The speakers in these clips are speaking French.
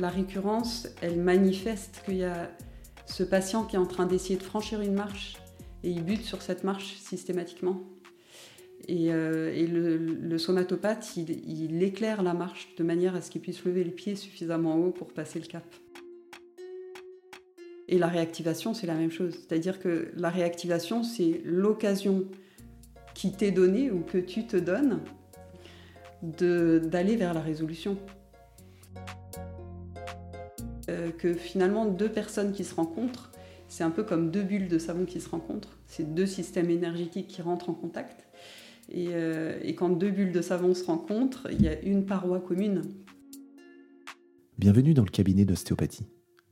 la récurrence, elle manifeste qu'il y a ce patient qui est en train d'essayer de franchir une marche et il bute sur cette marche systématiquement. Et, euh, le, somatopathe, il, éclaire la marche de manière à ce qu'il puisse lever les pieds suffisamment haut pour passer le cap. Et la réactivation, c'est la même chose. C'est-à-dire que la réactivation, c'est l'occasion qui t'est donnée ou que tu te donnes d'aller vers la résolution. Euh, que finalement, deux personnes qui se rencontrent, c'est un peu comme deux bulles de savon qui se rencontrent. C'est deux systèmes énergétiques qui rentrent en contact. Euh, et, quand deux bulles de savon se rencontrent, il y a une paroi commune. Bienvenue dans le cabinet d'ostéopathie,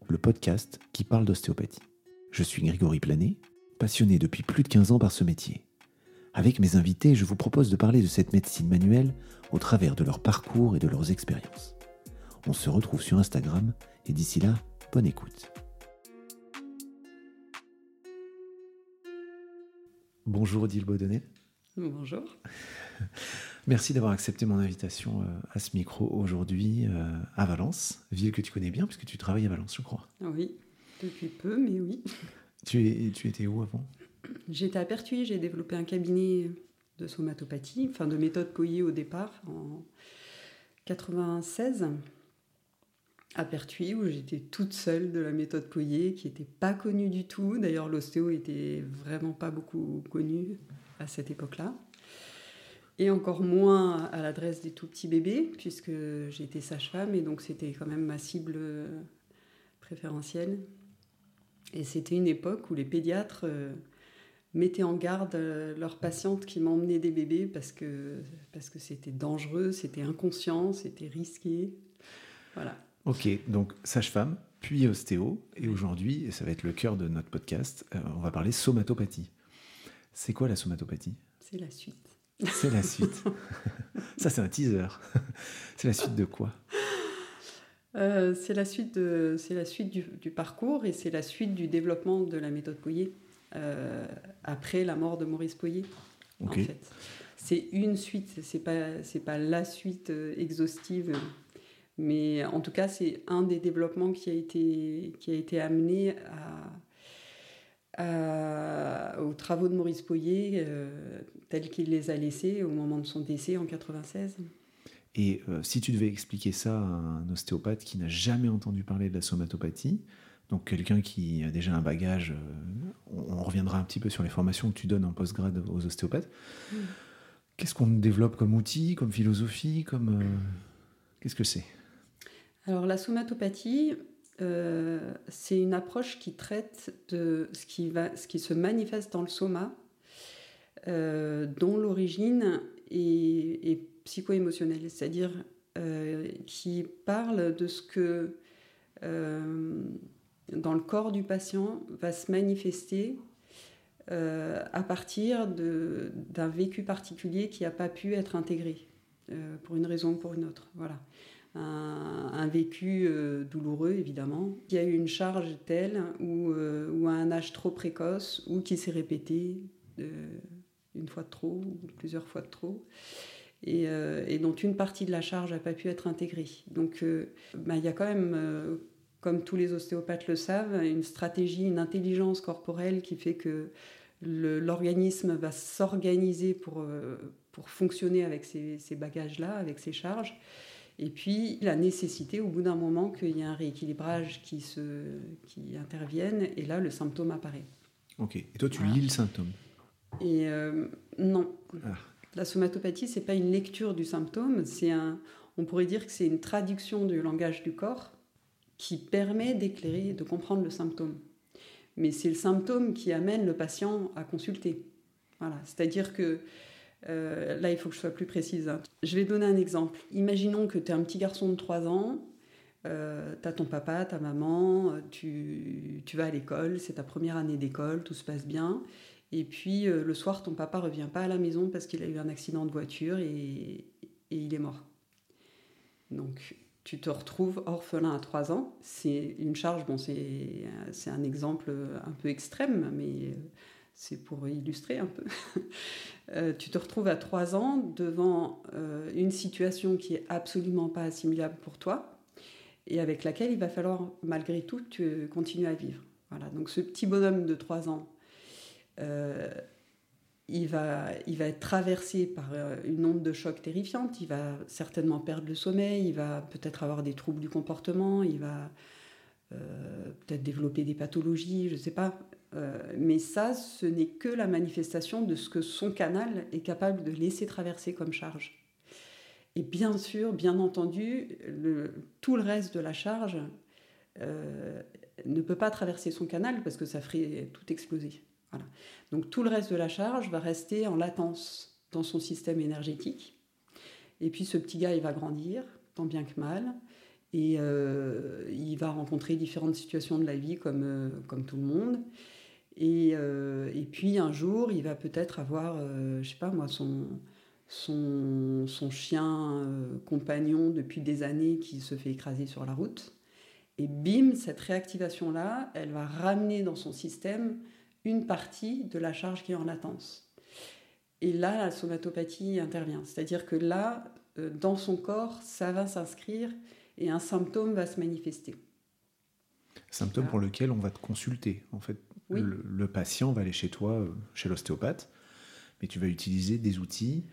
le podcast qui parle d'ostéopathie. Je suis Grégory Planet, passionné depuis plus de 15 ans par ce métier. Avec mes invités, je vous propose de parler de cette médecine manuelle au travers de leur parcours et de leurs expériences. On se retrouve sur Instagram et d'ici là, bonne écoute. Bonjour Odile Baudonnet. Bonjour. Merci d'avoir accepté mon invitation euh, à ce micro aujourd'hui euh, à Valence, ville que tu connais bien puisque tu travailles à Valence, je crois. Oui, depuis peu, mais oui. Tu, es, tu étais où avant? J'étais à Pertuis, j'ai développé un cabinet de somatopathie, enfin de méthode Coyer au départ, en 96 à Pertuis où j'étais toute seule de la méthode Coyer qui n'était pas connue du tout. D'ailleurs, l'ostéo était vraiment pas beaucoup connue à cette époque-là. Et encore moins à l'adresse des tout petits bébés, puisque j'étais sage-femme et donc c'était quand même ma cible préférentielle. Et c'était une époque où les pédiatres euh, mettaient en garde euh, leurs patientes qui m'emmenaient des bébés parce que parce que c'était dangereux, c'était inconscient, c'était risqué. Voilà. Ok, donc sage-femme, puis ostéo, et aujourd'hui, et ça va être le cœur de notre podcast, euh, on va parler somatopathie. C'est quoi la somatopathie? C'est la suite. C'est la suite. ça, c'est un teaser. c'est la suite de quoi? Euh, C'est la suite, de, c'est la suite du, parcours et c'est la suite du développement de la méthode Poyer euh, après la mort de Maurice. En fait. C'est une suite, c'est pas, c'est pas la suite exhaustive mais en tout cas, c'est un des développements qui a été, qui a été amené aux travaux de Maurice Poyer, euh, tels qu'il les a laissés au moment de son décès en 96. Et euh, si tu devais expliquer ça à un ostéopathe qui n'a jamais entendu parler de la somatopathie, donc quelqu'un qui a déjà un bagage, euh, on, reviendra un petit peu sur les formations que tu donnes en postgrad aux ostéopathes. Qu'est-ce qu'on développe comme outil, comme philosophie, comme qu'est-ce que c'est? Alors la somatopathie, euh, c'est une approche qui traite de ce qui, se manifeste dans le soma, euh, dont l'origine est, psycho-émotionnelle, c'est-à-dire euh, qui parle de ce que dans le corps du patient va se manifester à partir d'un vécu particulier qui n'a pas pu être intégré pour une raison ou pour une autre. Voilà un, vécu euh, douloureux évidemment, qui a eu une charge telle ou, euh, ou à un âge trop précoce ou qui s'est répété euh, une fois de trop ou plusieurs fois de trop. Et, dont une partie de la charge n'a pas pu être intégrée. Donc bah, il y a quand même, comme tous les ostéopathes le savent, une stratégie, une intelligence corporelle qui fait que l'organisme va s'organiser pour, fonctionner avec ces bagages-là, avec ces charges. Et puis la nécessité au bout d'un moment qu'il y ait un rééquilibrage qui, se, qui intervienne, et là le symptôme apparaît. Ok, et toi tu lis le symptôme? Et euh, non. Ah. La somatopathie, c'est pas une lecture du symptôme, c'est un, on pourrait dire que c'est une traduction du langage du corps qui permet d'éclairer, de comprendre le symptôme. Mais c'est le symptôme qui amène le patient à consulter. Voilà, c'est-à-dire que euh, là, il faut que je sois plus précise. Je vais donner un exemple. Imaginons que tu es un petit garçon de 3 ans, euh, tu as ton papa, ta maman, tu, vas à l'école, c'est ta première année d'école, tout se passe bien. Et puis euh, le soir, ton papa revient pas à la maison parce qu'il a eu un accident de voiture et, il est mort. Donc tu te retrouves orphelin à 3 ans. C'est une charge, bon, c'est un exemple un peu extrême, mais c'est pour illustrer un peu. Euh, tu te retrouves à 3 ans devant euh, une situation qui est absolument pas assimilable pour toi. et avec laquelle il va falloir malgré tout continuer à vivre. Voilà, donc ce petit bonhomme de 3 ans, euh, il, va, il va être traversé par une onde de choc terrifiante, il va certainement perdre le sommeil, il va peut-être avoir des troubles du comportement, il va peut-être développer des pathologies, je ne sais pas. Mais ça, ce n'est que la manifestation de ce que son canal est capable de laisser traverser comme charge. Et bien sûr, bien entendu, tout le reste de la charge euh, ne peut pas traverser son canal parce que ça ferait tout exploser. Voilà. Donc tout le reste de la charge va rester en latence dans son système énergétique. Et puis ce petit gars, il va grandir, tant bien que mal. Et euh, il va rencontrer différentes situations de la vie euh, comme tout le monde. Et, et, puis un jour, il va peut-être avoir, je sais pas moi, son, son, son chien euh, compagnon depuis des années qui se fait écraser sur la route. Et bim, cette réactivation-là, elle va ramener dans son système une partie de la charge qui est en latence. Et là, la somatopathie intervient. C'est-à-dire que là, euh, dans son corps, ça va s'inscrire et un symptôme va se manifester. Symptôme pour lequel on va te consulter. En fait, le, le, patient va aller chez toi, euh, chez l'ostéopathe, mais tu vas utiliser des outils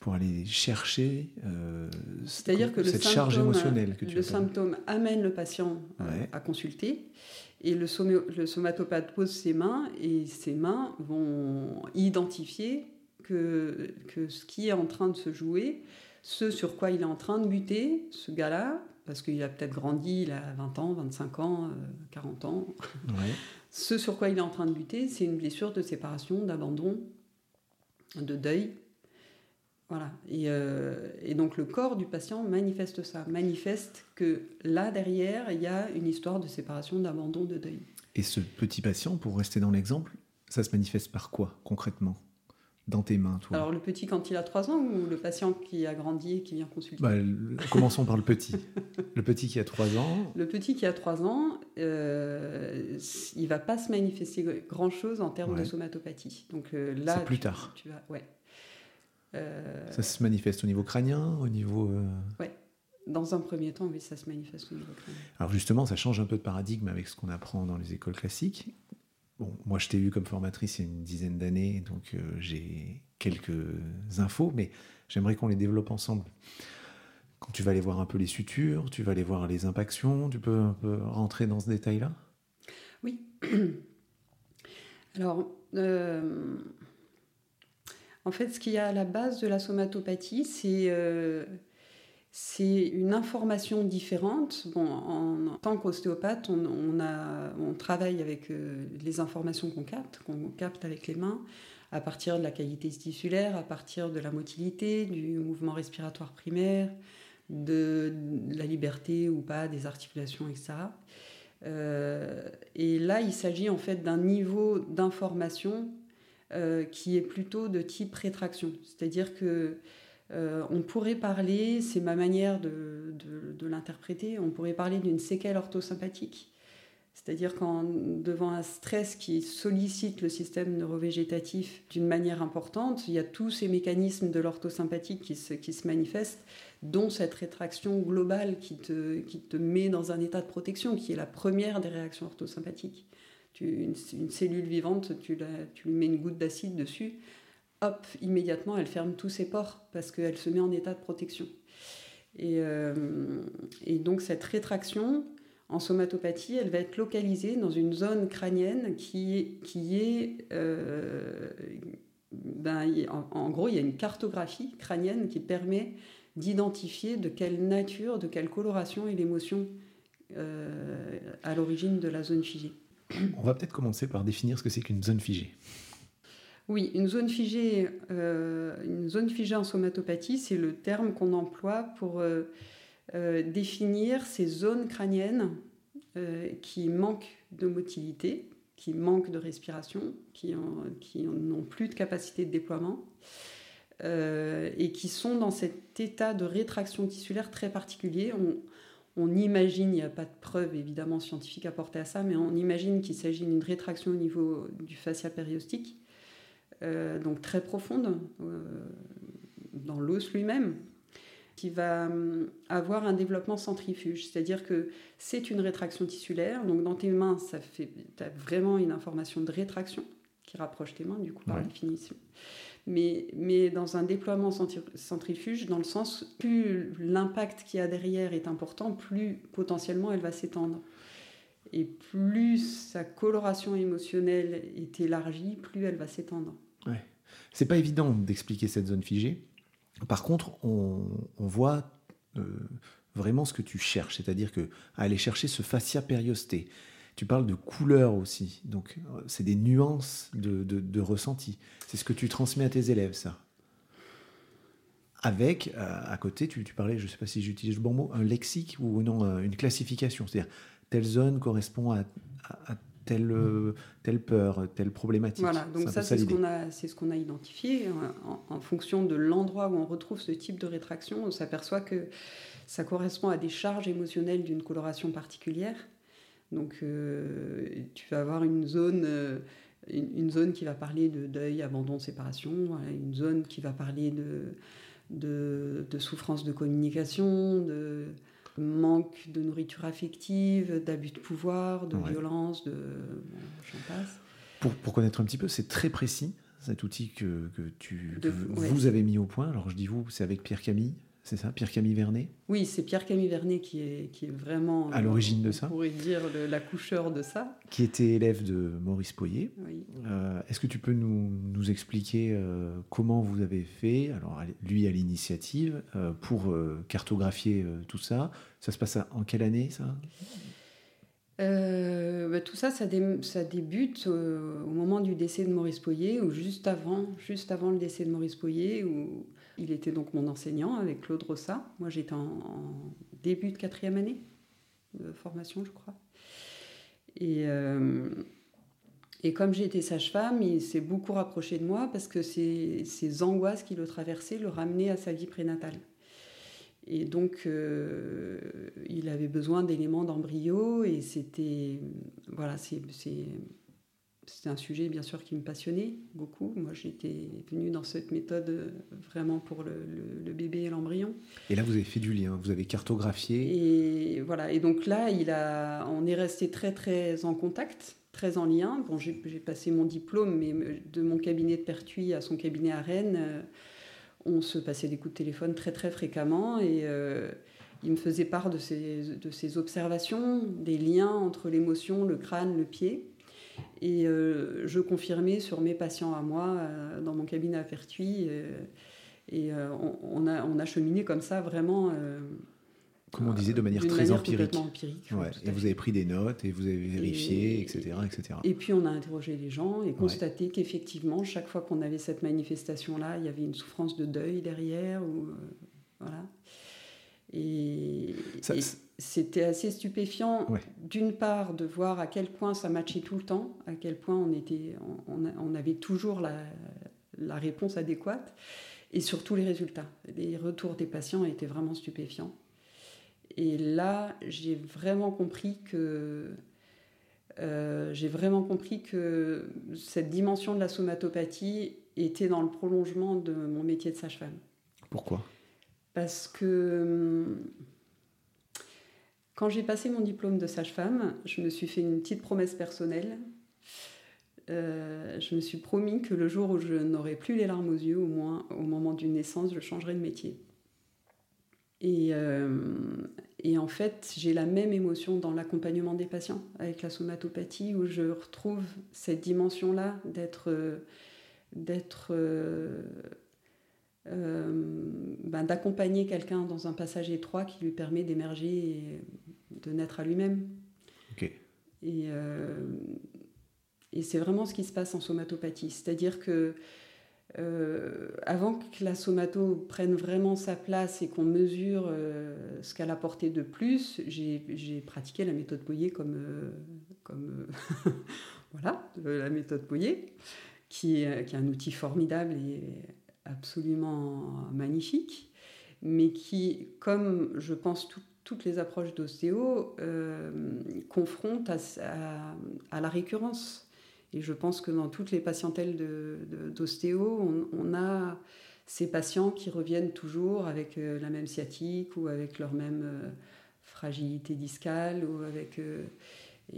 pour aller chercher euh, C'est-à-dire que cette charge émotionnelle que tu Le symptôme amène le patient à consulter et le, le, somatopathe pose ses mains et ses mains vont identifier que, que ce qui est en train de se jouer, ce sur quoi il est en train de buter, ce gars-là, parce qu'il a peut-être grandi, il a 20 ans, 25 ans, 40 euh, ans. Ce sur quoi il est en train de buter, c'est une blessure de séparation, d'abandon, de deuil voilà. Euh, et, donc le corps du patient manifeste ça, manifeste que là derrière, il y a une histoire de séparation, d'abandon, de deuil. Et ce petit patient, pour rester dans l'exemple, ça se manifeste par quoi concrètement? Dans tes mains, toi Alors le petit quand il a 3 ans ou le patient qui a grandi et qui vient consulter bah, Commençons par le petit. Le petit qui a 3 ans. Le petit qui a 3 ans, euh, il va pas se manifester grand-chose en termes de somatopathie. Donc euh, là, c'est plus tard. Tu vas, ouais. Euh, ça se manifeste au niveau crânien, au niveau. Euh, oui, dans un premier temps, oui, ça se manifeste au niveau crânien. Alors justement, ça change un peu de paradigme avec ce qu'on apprend dans les écoles classiques. Bon, moi, je t'ai eu comme formatrice il y a une dizaine d'années, donc euh, j'ai quelques infos, mais j'aimerais qu'on les développe ensemble. Quand tu vas aller voir un peu les sutures, tu vas aller voir les impactions, tu peux un peu rentrer dans ce détail-là? Oui. Alors, en fait, ce qu'il y a à la base de la somatopathie, c'est euh, une information différente. Bon, en, tant qu'ostéopathe, on, on, travaille avec euh, les informations qu'on capte, qu'on capte avec les mains, à partir de la qualité tissulaire, à partir de la motilité, du mouvement respiratoire primaire, de, la liberté ou pas des articulations, etc. Euh, et là, il s'agit en fait d'un niveau d'information euh, qui est plutôt de type rétraction. C'est-à-dire que euh, on pourrait parler, c'est ma manière de, l'interpréter, on pourrait parler d'une séquelle orthosympathique. C'est-à-dire qu'en devant un stress qui sollicite le système neurovégétatif d'une manière importante, il y a tous ces mécanismes de l'orthosympathique qui se, manifestent, dont cette rétraction globale qui te, met dans un état de protection, qui est la première des réactions orthosympathiques une, cellule vivante, tu, tu, lui mets une goutte d'acide dessus, hop, immédiatement, elle ferme tous ses pores parce qu'elle se met en état de protection. Et, euh, et, donc cette rétraction en somatopathie, elle va être localisée dans une zone crânienne qui, qui est... Euh, ben, en, gros, il y a une cartographie crânienne qui permet d'identifier de quelle nature, de quelle coloration est l'émotion euh, à l'origine de la zone figée. On va peut-être commencer par définir ce que c'est qu'une zone figée. Oui, une zone figée, euh, une zone figée en somatopathie, c'est le terme qu'on emploie pour euh, euh, définir ces zones crâniennes qui manquent de motilité, qui manquent de respiration, qui, n'ont plus de capacité de déploiement et qui sont dans cet état de rétraction tissulaire très particulier. On, imagine, il n'y a pas de preuve évidemment scientifique apportée à ça, mais on imagine qu'il s'agit d'une rétraction au niveau du fascia périostique, donc très profonde, euh, dans l'os lui-même, qui va hum, avoir un développement centrifuge, c'est-à-dire que c'est une rétraction tissulaire. Donc dans tes mains, ça fait, tu as vraiment une information de rétraction qui rapproche tes mains, du coup, par définition. Mais, mais dans un déploiement centrifuge, dans le sens, plus l'impact qu'il y a derrière est important, plus potentiellement elle va s'étendre. Et plus sa coloration émotionnelle est élargie, plus elle va s'étendre. C'est pas évident d'expliquer cette zone figée. Par contre, on, voit euh, vraiment ce que tu cherches, c'est-à-dire que aller chercher ce fascia périosté. Tu parles de couleur aussi, donc euh, c'est des nuances de, ressenti. C'est ce que tu transmets à tes élèves, ça. Avec, euh, à côté, tu, parlais, je sais pas si j'utilise le bon mot, un lexique ou non, une classification. C'est-à-dire, telle zone correspond à, telle, telle peur, telle problématique. Voilà, donc ça, c'est ce qu'on a, ce qu'on a identifié. En, fonction de l'endroit où on retrouve ce type de rétraction, on s'aperçoit que ça correspond à des charges émotionnelles d'une coloration particulière. Donc euh, tu vas avoir une zone, euh, une, zone qui va parler de deuil, abandon, séparation, une zone qui va parler de, de, de souffrance de communication, de manque de nourriture affective, d'abus de pouvoir, de violence, de. j'en passe. Pour, pour, connaître un petit peu, c'est très précis cet outil que, que tu, vous avez mis au point. Alors je dis vous, c'est avec Pierre Camille. C'est ça, Pierre-Camille Vernet? Oui, c'est Pierre-Camille Vernet qui est, qui est vraiment... À l'origine de ça. On pourrait dire l'accoucheur de ça. Qui était élève de Maurice Poyer. Euh, est-ce que tu peux nous, nous expliquer euh, comment vous avez fait, alors lui à l'initiative, euh, pour cartographier tout ça? Ça se passe en quelle année ça? Bah, tout ça, ça, ça débute au moment du décès de Maurice Poyer, ou juste avant, juste avant le décès de Maurice Poyer, où il était donc mon enseignant avec Claude Rossa. Moi, j'étais en, début de quatrième année de formation, je crois. Et, euh, comme j'étais sage-femme, il s'est beaucoup rapproché de moi parce que ces angoisses qui le traversaient le ramenaient à sa vie prénatale. Et donc, euh, il avait besoin d'éléments d'embryo et c'était. Voilà, c'est c'était un sujet bien sûr qui me passionnait beaucoup. Moi j'étais venue dans cette méthode euh, vraiment pour le, bébé et l'embryon. Et là vous avez fait du lien, vous avez cartographié. Et voilà, et donc là il a, on est resté très très en contact, très en lien. Bon j'ai passé mon diplôme, mais de mon cabinet de Pertuis à son cabinet à Rennes, euh, on se passait des coups de téléphone très très fréquemment et euh, il me faisait part de ses, de ses observations, des liens entre l'émotion, le crâne, le pied. Et euh, je confirmais sur mes patients à moi, euh, dans mon cabinet à Pertuis. Euh, et on, a, on a cheminé comme ça vraiment. Comme on disait, de manière très empirique. et vous avez pris des notes et vous avez vérifié, etc., etc. Et puis on a interrogé les gens et constaté qu'effectivement, chaque fois qu'on avait cette manifestation-là, il y avait une souffrance de deuil derrière. Ou, voilà. Et, c'était assez stupéfiant, d'une part, de voir à quel point ça matchait tout le temps, à quel point on, était, on, avait toujours la, la, réponse adéquate, et surtout les résultats. Les retours des patients étaient vraiment stupéfiants. Et là, j'ai vraiment compris que euh, j'ai vraiment compris que cette dimension de la somatopathie était dans le prolongement de mon métier de sage-femme. Pourquoi? Parce que quand j'ai passé mon diplôme de sage-femme, je me suis fait une petite promesse personnelle. Euh, je me suis promis que le jour où je n'aurai plus les larmes aux yeux, au moins au moment d'une naissance, je changerai de métier. Et, euh, en fait, j'ai la même émotion dans l'accompagnement des patients avec la somatopathie, où je retrouve cette dimension-là d'être d'être euh, ben, d'accompagner quelqu'un dans un passage étroit qui lui permet d'émerger et de naître à lui-même. Et, euh, et c'est vraiment ce qui se passe en somatopathie. C'est-à-dire que euh, avant que la somato prenne vraiment sa place et qu'on mesure ce qu'elle a apporté de plus, j'ai pratiqué la méthode Boyer comme, comme voilà, la méthode Boyer, qui qui est un outil formidable et absolument magnifique, mais qui, comme je pense toutes les approches d'ostéo, euh, confrontent à, la récurrence. Et je pense que dans toutes les patientèles d'ostéo, on, a ces patients qui reviennent toujours avec la même sciatique ou avec leur même fragilité discale ou avec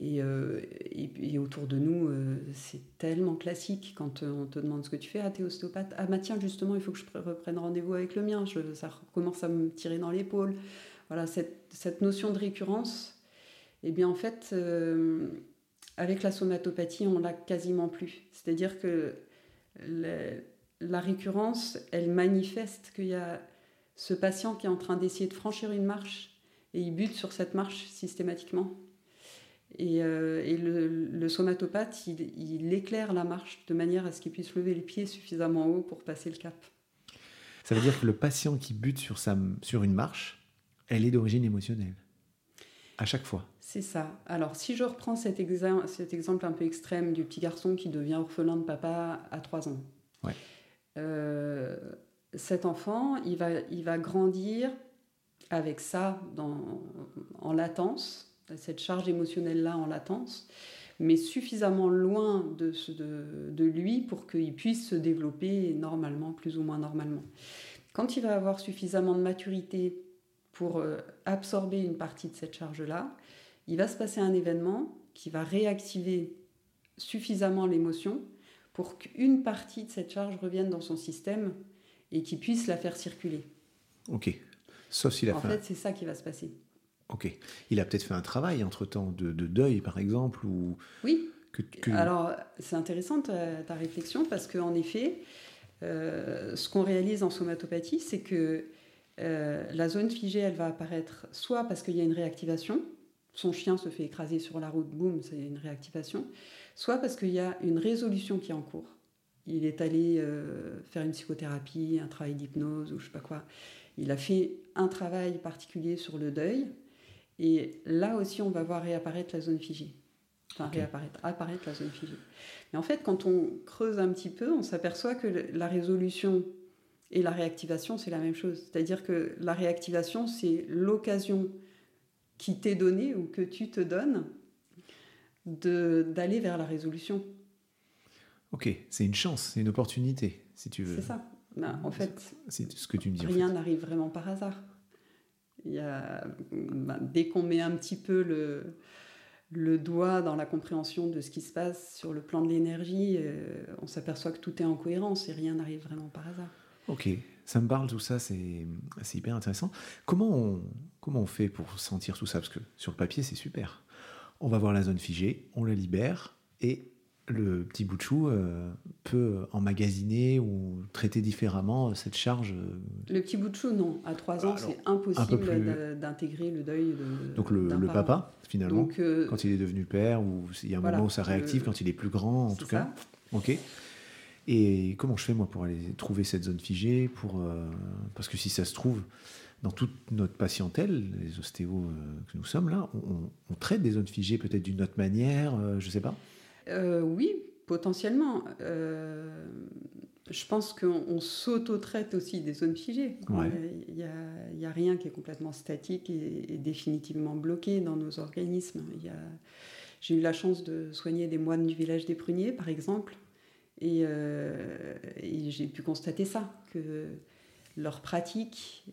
euh, et, et, autour de nous, euh, c'est tellement classique quand euh, on te demande ce que tu fais. Ah, t'es ostéopathe Ah, bah tiens, justement, il faut que je reprenne rendez-vous avec le mien. Ça commence à me tirer dans l'épaule. Voilà, cette, cette, notion de récurrence, eh bien, en fait, avec la somatopathie, on l'a quasiment plus. C'est-à-dire que la récurrence, elle manifeste qu'il y a ce patient qui est en train d'essayer de franchir une marche et il bute sur cette marche systématiquement. Et, euh, le, somatopathe, il, éclaire la marche de manière à ce qu'il puisse lever les pieds suffisamment haut pour passer le cap. Ça veut dire que le patient qui bute sur, sa, sur une marche, elle est d'origine émotionnelle. À chaque fois. C'est ça. Alors, si je reprends cet, cet, exemple un peu extrême du petit garçon qui devient orphelin de papa à 3 ans. Ouais. Euh, cet enfant, il va, il va grandir avec ça dans, en latence cette charge émotionnelle-là en latence, mais suffisamment loin de, de, lui pour qu'il puisse se développer normalement, plus ou moins normalement. Quand il va avoir suffisamment de maturité pour euh, absorber une partie de cette charge-là, il va se passer un événement qui va réactiver suffisamment l'émotion pour qu'une partie de cette charge revienne dans son système et qu'il puisse la faire circuler. Ok. Sauf s'il a en fait c'est ça qui va se passer. Ok. Il a peut-être fait un travail entre-temps de, deuil, par exemple ou... Oui. Alors, c'est intéressant ta, réflexion parce qu'en effet, euh, ce qu'on réalise en somatopathie, c'est que euh, la zone figée, elle va apparaître soit parce qu'il y a une réactivation, son chien se fait écraser sur la route, boum, c'est une réactivation, soit parce qu'il y a une résolution qui est en cours. Il est allé euh, faire une psychothérapie, un travail d'hypnose ou je sais pas quoi. Il a fait un travail particulier sur le deuil, et là aussi, on va voir réapparaître la zone figée. Enfin, réapparaître, apparaître la zone figée. Mais en fait, quand on creuse un petit peu, on s'aperçoit que la résolution et la réactivation, c'est la même chose. C'est-à-dire que la réactivation, c'est l'occasion qui t'est donnée ou que tu te donnes d'aller vers la résolution. Ok, c'est une chance, c'est une opportunité, si tu veux. C'est ça. Ben, en fait, c'est ce que tu me dis. Rien n'arrive vraiment par hasard. Ben, dès qu'on met un petit peu le, doigt dans la compréhension de ce qui se passe sur le plan de l'énergie, euh, on s'aperçoit que tout est en cohérence et rien n'arrive vraiment par hasard. Ok, ça me parle tout ça, c'est hyper intéressant. Comment on fait pour sentir tout ça? Parce que sur le papier, c'est super. On va voir la zone figée, on la libère et le petit bout de chou euh, peut emmagasiner ou traiter différemment euh, cette charge euh, Le petit bout de chou, non. À 3 ans, c'est impossible d'intégrer le deuil de. Donc le, papa, finalement, quand il est devenu père, ou il y a un moment où ça réactive, quand il est plus grand, en tout cas. Ok. Et comment je fais, moi, pour aller trouver cette zone figée pour, Parce que si ça se trouve, dans toute notre patientèle, les ostéos que nous sommes là, on, on traite des zones figées peut-être d'une autre manière, je ne sais pas euh, oui, potentiellement. Euh, je pense qu'on s'auto-traite aussi des zones figées. Il n'y a, a, rien qui est complètement statique et, définitivement bloqué dans nos organismes. J'ai eu la chance de soigner des moines du village des Pruniers, par exemple, et, euh, j'ai pu constater ça, que leur pratique,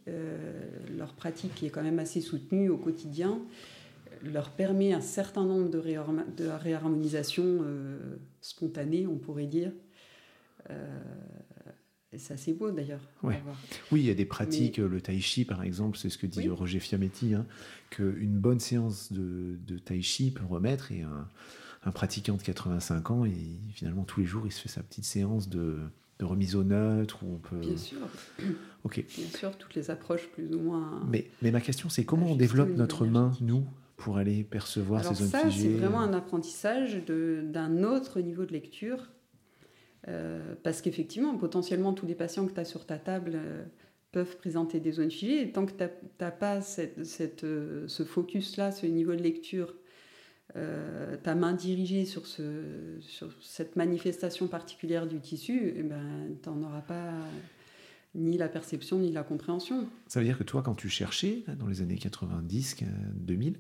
leur pratique qui est quand même assez soutenue au quotidien, leur permet un certain nombre de, de réharmonisations euh, spontanées, on pourrait dire. Euh, et c'est assez beau d'ailleurs. Oui, il y a des pratiques, le tai chi par exemple, c'est ce que dit Roger Fiametti, hein, qu'une bonne séance de, de, tai chi peut remettre et un, un, pratiquant de 85 ans, et finalement tous les jours il se fait sa petite séance de, de remise au neutre où on peut... Bien sûr. Ok. Bien sûr, toutes les approches plus ou moins... Mais, mais ma question c'est comment on développe notre main, nous, pour aller percevoir ces zones ça, c'est vraiment un apprentissage d'un autre niveau de lecture. Euh, parce qu'effectivement, potentiellement, tous les patients que tu as sur ta table euh, peuvent présenter des zones figées. Et tant que tu n'as pas cette, cette, euh, ce focus-là, ce niveau de lecture, ta main dirigée sur, ce, sur cette manifestation particulière du tissu, eh ben, tu n'en auras pas ni la perception ni la compréhension. Ça veut dire que toi, quand tu cherchais, dans les années 90, 2000,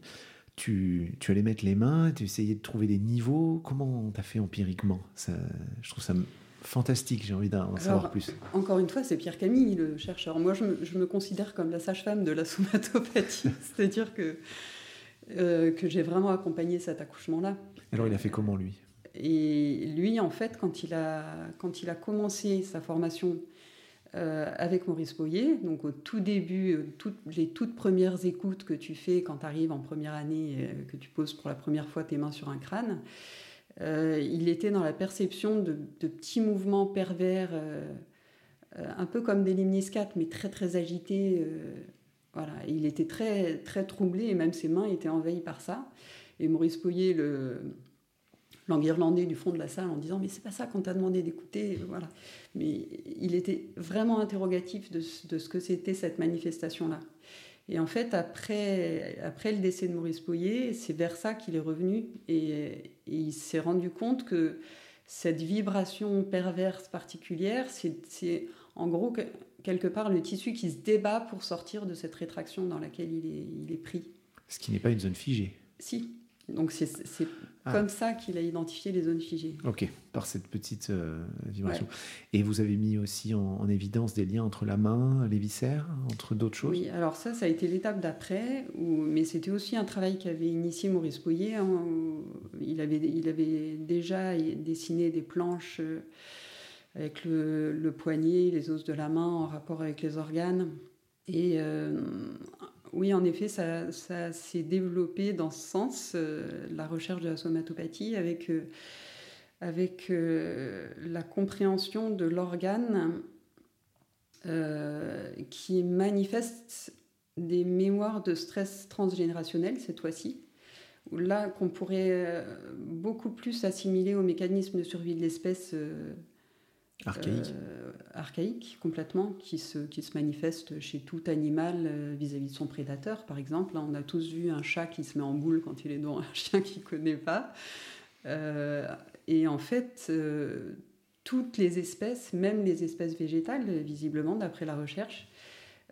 tu, tu allais mettre les mains, tu essayais de trouver des niveaux. Comment tu as fait empiriquement? Ça, Je trouve ça fantastique, j'ai envie d'en savoir plus. Encore une fois, c'est Pierre Camille, le chercheur. Moi, je me, considère comme la sage-femme de la somatopathie, c'est-à-dire que, euh, que j'ai vraiment accompagné cet accouchement-là. Alors, il a fait comment, lui? Et lui, en fait, quand il a, quand il a commencé sa formation euh, avec Maurice Boyer, donc au tout début, euh, toutes, les toutes premières écoutes que tu fais quand tu arrives en première année, que tu poses pour la première fois tes mains sur un crâne, euh, il était dans la perception de, petits mouvements pervers, euh, euh, un peu comme des limniscates, mais très très agités. voilà, il était très très troublé et même ses mains étaient envahies par ça. Et Maurice Poyer, le l'enguirlandais du fond de la salle en disant mais c'est pas ça qu'on t'a demandé d'écouter voilà mais il était vraiment interrogatif de, de ce que c'était cette manifestation là et en fait, après, après le décès de Maurice Poyer, c'est vers ça qu'il est revenu et, il s'est rendu compte que cette vibration perverse particulière, c'est en gros quelque part le tissu qui se débat pour sortir de cette rétraction dans laquelle il est, il est pris. Ce qui n'est pas une zone figée. Si, donc c'est ah. comme ça qu'il a identifié les zones figées. Ok, par cette petite euh, vibration. Et vous avez mis aussi en, évidence des liens entre la main, les viscères, entre d'autres choses? Oui, alors ça, ça a été l'étape d'après, mais c'était aussi un travail qu'avait initié Maurice Pouillet. Hein, il, avait, il avait déjà dessiné des planches euh, avec le, poignet, les os de la main en rapport avec les organes. Et euh, oui, en effet, ça, s'est développé dans ce sens, euh, la recherche de la somatopathie, avec, euh, avec euh, la compréhension de l'organe qui manifeste des mémoires de stress transgénérationnel cette fois-ci. Là, qu'on pourrait beaucoup plus assimiler au mécanisme de survie de l'espèce Archaïque. Euh, archaïque, complètement, qui se, manifeste chez tout animal euh, vis-à-vis de son prédateur, par exemple. on a tous vu un chat qui se met en boule quand il est dans un chien qu'il ne connaît pas. Euh, et en fait, toutes les espèces, même les espèces végétales, visiblement, d'après la recherche,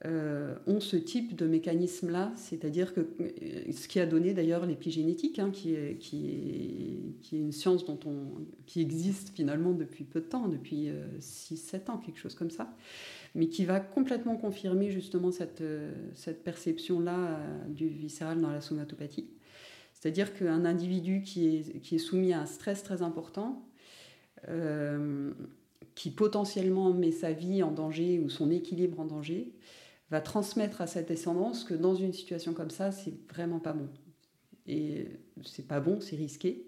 euh, ont ce type de mécanisme-là, c'est-à-dire que euh, ce qui a donné d'ailleurs l'épigénétique, hein, qui, est, une science dont on, qui existe finalement depuis peu de temps, depuis 6-7 euh, ans, quelque chose comme ça, mais qui va complètement confirmer justement cette, cette perception-là du viscéral dans la somatopathie. C'est-à-dire qu'un individu qui est, qui est soumis à un stress très important, qui potentiellement met sa vie en danger ou son équilibre en danger, va transmettre à sa descendance que dans une situation comme ça, c'est vraiment pas bon. Et c'est pas bon, c'est risqué.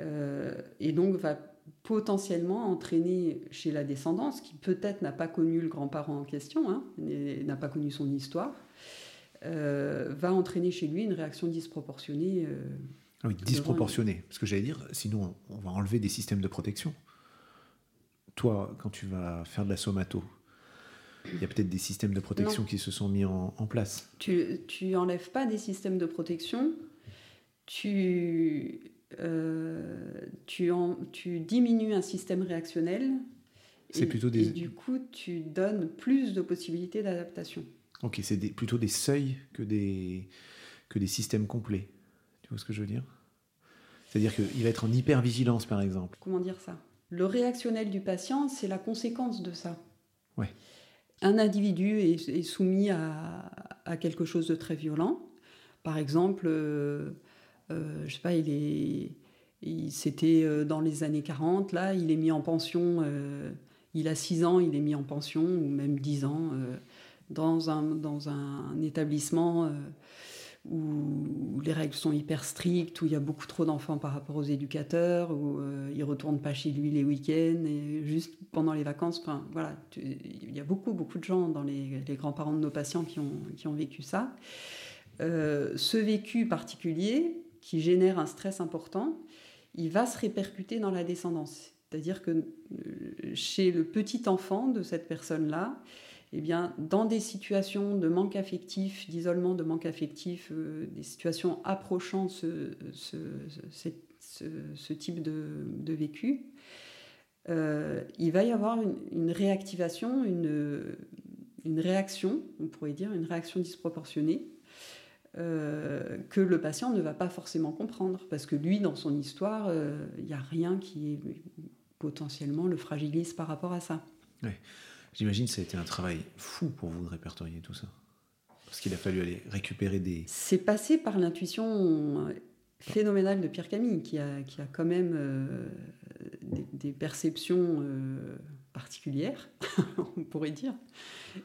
Euh, et donc va potentiellement entraîner chez la descendance, qui peut-être n'a pas connu le grand-parent en question, hein, n'a pas connu son histoire, euh, va entraîner chez lui une réaction disproportionnée. Euh, ah oui, disproportionnée. Parce que j'allais dire, sinon on va enlever des systèmes de protection. Toi, quand tu vas faire de la somato, il y a peut-être des systèmes de protection qui se sont mis en, place. Tu, tu enlèves pas des systèmes de protection, tu, euh, tu, en, tu diminues un système réactionnel. C'est plutôt des... Et du coup, tu donnes plus de possibilités d'adaptation. Ok, c'est plutôt des seuils que des, que des systèmes complets. Tu vois ce que je veux dire? C'est-à-dire qu'il va être en hypervigilance, par exemple. Comment dire ça? Le réactionnel du patient, c'est la conséquence de ça. Ouais un individu est, soumis à, quelque chose de très violent. Par exemple, euh, euh, je sais pas, il est, c'était euh, dans les années 40, là, il est mis en pension, il a 6 ans, il est mis en pension, ou même 10 ans, dans, un, dans un établissement où les règles sont hyper strictes, où il y a beaucoup trop d'enfants par rapport aux éducateurs, où euh, ne retourne pas chez lui les week-ends et juste pendant les vacances. Enfin, voilà, il y a beaucoup, beaucoup de gens dans les, grands-parents de nos patients qui ont, qui ont vécu ça. Euh, ce vécu particulier, qui génère un stress important, il va se répercuter dans la descendance. C'est-à-dire que euh, chez le petit enfant de cette personne-là, eh bien, dans des situations de manque affectif, d'isolement, de manque affectif, euh, des situations approchant ce, ce, type de, vécu, euh, il va y avoir une, réactivation, une, réaction, on pourrait dire, une réaction disproportionnée, euh, que le patient ne va pas forcément comprendre, parce que lui, dans son histoire, il n'y a rien qui potentiellement le fragilise par rapport à ça. J'imagine que ça a été un travail fou pour vous de répertorier tout ça. Parce qu'il a fallu aller récupérer des... C'est passé par l'intuition phénoménale de Pierre Camille, qui a, qui a quand même euh, des, perceptions euh, particulières, on pourrait dire.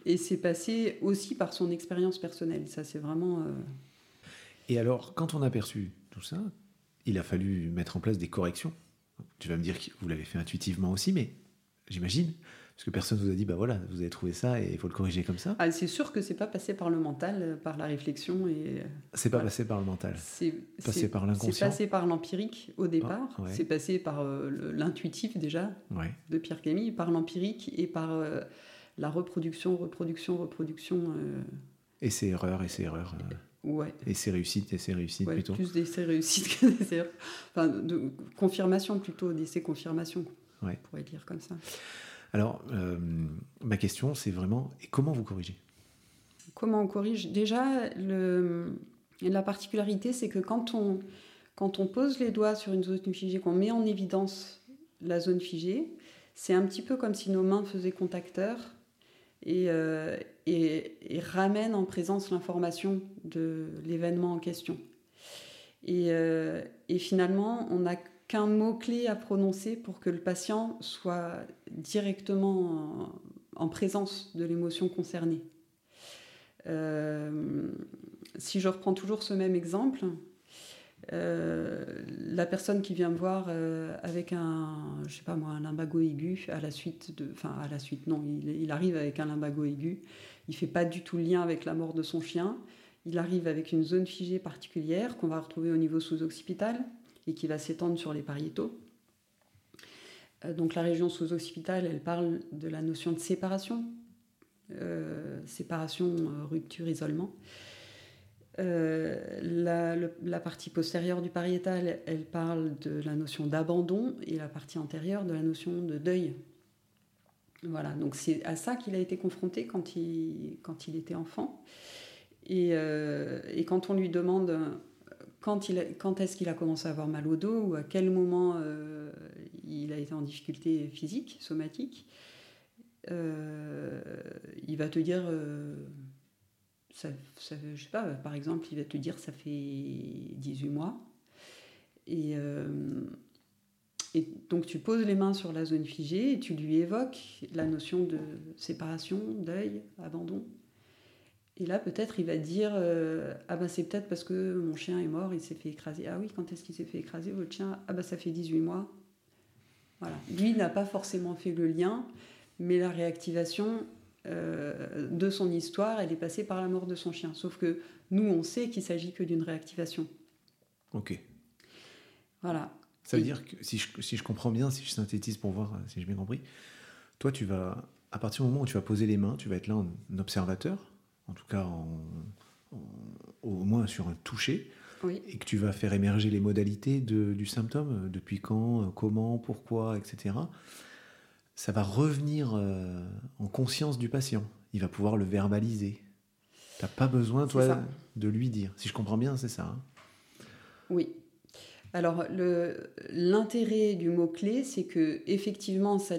Et c'est passé aussi par son expérience personnelle. Ça, c'est vraiment... Euh, Et alors, quand on a perçu tout ça, il a fallu mettre en place des corrections. Tu vas me dire que vous l'avez fait intuitivement aussi, mais j'imagine. Parce que personne vous a dit, bah voilà, vous avez trouvé ça et il faut le corriger comme ça. Ah, c'est sûr que c'est pas passé par le mental, euh, par la réflexion et. Euh, c'est pas passé par le mental. C'est passé par l'inconscient. C'est passé par l'empirique au départ. Ah, c'est passé par euh, l'intuitif déjà de Pierre Camille, par l'empirique et par la reproduction, reproduction, reproduction. Et ses erreurs et ses erreurs. Ouais. Et ses réussites et ses réussites ouais, plutôt. Plus d'essais réussites que d'essais. Enfin, de confirmation plutôt, d'essais confirmation. Ouais. On pourrait dire comme ça. Alors, euh, ma question, c'est vraiment, et comment vous corrigez? Comment on corrige? Déjà, la particularité, c'est que quand on, quand on pose les doigts sur une zone figée, qu'on met en évidence la zone figée, c'est un petit peu comme si nos mains faisaient contacteur et, euh, ramènent en présence l'information de l'événement en question. Et, euh, et finalement, on a mot-clé à prononcer pour que le patient soit directement en, présence de l'émotion concernée. Euh, si je reprends toujours ce même exemple, euh, la personne qui vient me voir euh, avec un, je sais pas moi, un limbago aigu à la suite de, enfin à la suite, non, il, il, arrive avec un limbago aigu, il fait pas du tout le lien avec la mort de son chien, il arrive avec une zone figée particulière qu'on va retrouver au niveau sous-occipital, et qui va s'étendre sur les pariétaux. Euh, donc la région sous-occipitale, elle parle de la notion de séparation, euh, séparation, euh, rupture, isolement. la, partie postérieure du pariétal, elle parle de la notion d'abandon et la partie antérieure de la notion de deuil. Voilà, donc c'est à ça qu'il a été confronté quand il, quand il était enfant. Et, et quand on lui demande quand, est-ce qu'il a commencé à avoir mal au dos ou à quel moment euh, il a été en difficulté physique, somatique, euh, il va te dire, euh, ça, je sais pas, par exemple, il va te dire ça fait 18 mois. Et, et donc tu poses les mains sur la zone figée et tu lui évoques la notion de séparation, deuil, abandon. Et là, peut-être, il va dire euh, Ah ben, c'est peut-être parce que mon chien est mort, il s'est fait écraser. Ah oui, quand est-ce qu'il s'est fait écraser, votre chien? Ah ben, ça fait 18 mois. Voilà. Lui n'a pas forcément fait le lien, mais la réactivation euh, de son histoire, elle est passée par la mort de son chien. Sauf que nous, on sait qu'il s'agit que d'une réactivation. Ok. Voilà. Ça veut dire que, si je, si je comprends bien, si je synthétise pour voir si j'ai bien compris, toi, tu vas, à partir du moment où tu vas poser les mains, tu vas être là en observateur en tout cas au moins sur un toucher, et que tu vas faire émerger les modalités du symptôme, depuis quand, comment, pourquoi, etc., ça va revenir euh, en conscience du patient. Il va pouvoir le verbaliser. Tu n'as pas besoin, toi, de lui dire. Si je comprends bien, c'est ça. Hein. oui. Alors, l'intérêt du mot-clé, c'est que effectivement, ça,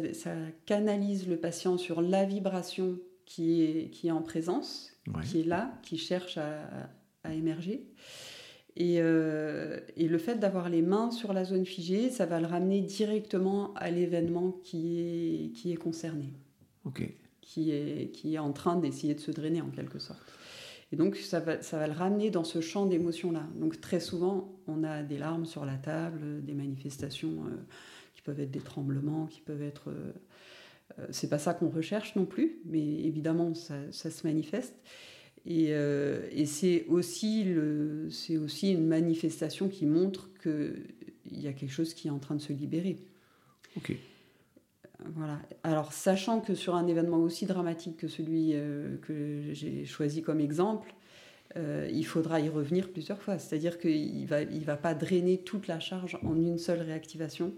canalise le patient sur la vibration qui est, qui est en présence, qui est là, qui cherche à, émerger. Et, euh, et, le fait d'avoir les mains sur la zone figée, ça va le ramener directement à l'événement qui est, qui est concerné. Qui, est, qui est en train d'essayer de se drainer en quelque sorte. Et donc ça va, ça va le ramener dans ce champ d'émotions-là. Donc très souvent, on a des larmes sur la table, des manifestations euh, qui peuvent être des tremblements, qui peuvent être... Euh, c'est pas ça qu'on recherche non plus, mais évidemment, ça, se manifeste. Et, euh, c'est aussi, aussi une manifestation qui montre qu'il y a quelque chose qui est en train de se libérer. Ok. Voilà. Alors, sachant que sur un événement aussi dramatique que celui euh, que j'ai choisi comme exemple, il faudra y revenir plusieurs fois. C'est-à-dire qu'il ne va, il va pas drainer toute la charge en une seule réactivation.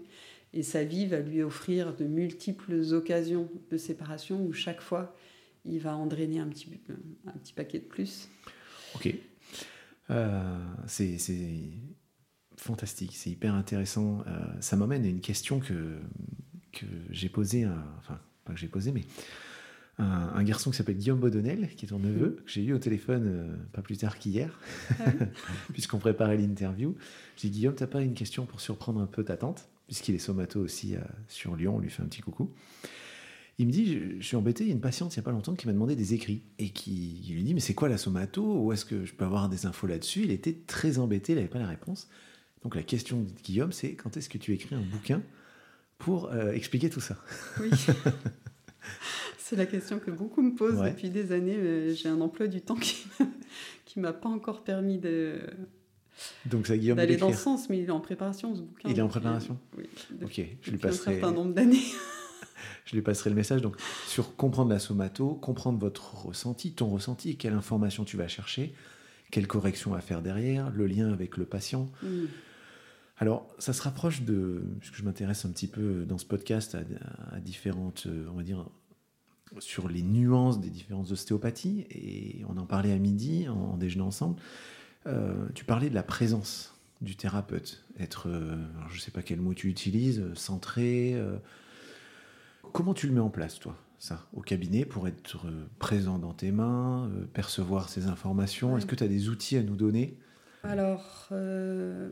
Et sa vie va lui offrir de multiples occasions de séparation où chaque fois, il va en drainer un petit, un petit paquet de plus. Ok. Euh, c'est fantastique, c'est hyper intéressant. Euh, ça m'amène à une question que, que j'ai posé, un, enfin, pas que j'ai posé, mais un, garçon qui s'appelle Guillaume Baudonnel, qui est ton neveu, que j'ai eu au téléphone euh, pas plus tard qu'hier, ah puisqu'on préparait l'interview. J'ai dit Guillaume, t'as pas une question pour surprendre un peu ta tante, puisqu'il est somato aussi euh, sur Lyon, on lui fait un petit coucou. Il me dit, je, suis embêté, il y a une patiente il n'y a pas longtemps qui m'a demandé des écrits et qui lui dit, mais c'est quoi la somato? Où est-ce que je peux avoir des infos là-dessus? Il était très embêté, il n'avait pas la réponse. Donc la question de Guillaume, c'est quand est-ce que tu écris un bouquin pour euh, expliquer tout ça? Oui. c'est la question que beaucoup me posent depuis des années. J'ai un emploi du temps qui ne m'a pas encore permis de. Donc ça, Guillaume d'aller dans ce sens, mais il est en préparation ce bouquin. Il est en préparation. Oui. Ok, je lui passerai. Un certain nombre d'années. je lui passerai le message. Donc, sur comprendre la somato, comprendre votre ressenti, ton ressenti, quelle information tu vas chercher, quelle correction à faire derrière, le lien avec le patient. Mm. Alors, ça se rapproche de, puisque je m'intéresse un petit peu dans ce podcast à, différentes, euh, on va dire, sur les nuances des différentes ostéopathies, et on en parlait à midi en, déjeunant ensemble. Euh, tu parlais de la présence du thérapeute, être, euh, je ne sais pas quel mot tu utilises, centré, Comment tu le mets en place, toi, ça, au cabinet, pour être euh, présent dans tes mains, euh, percevoir ces informations? Est-ce que tu as des outils à nous donner? Alors, euh,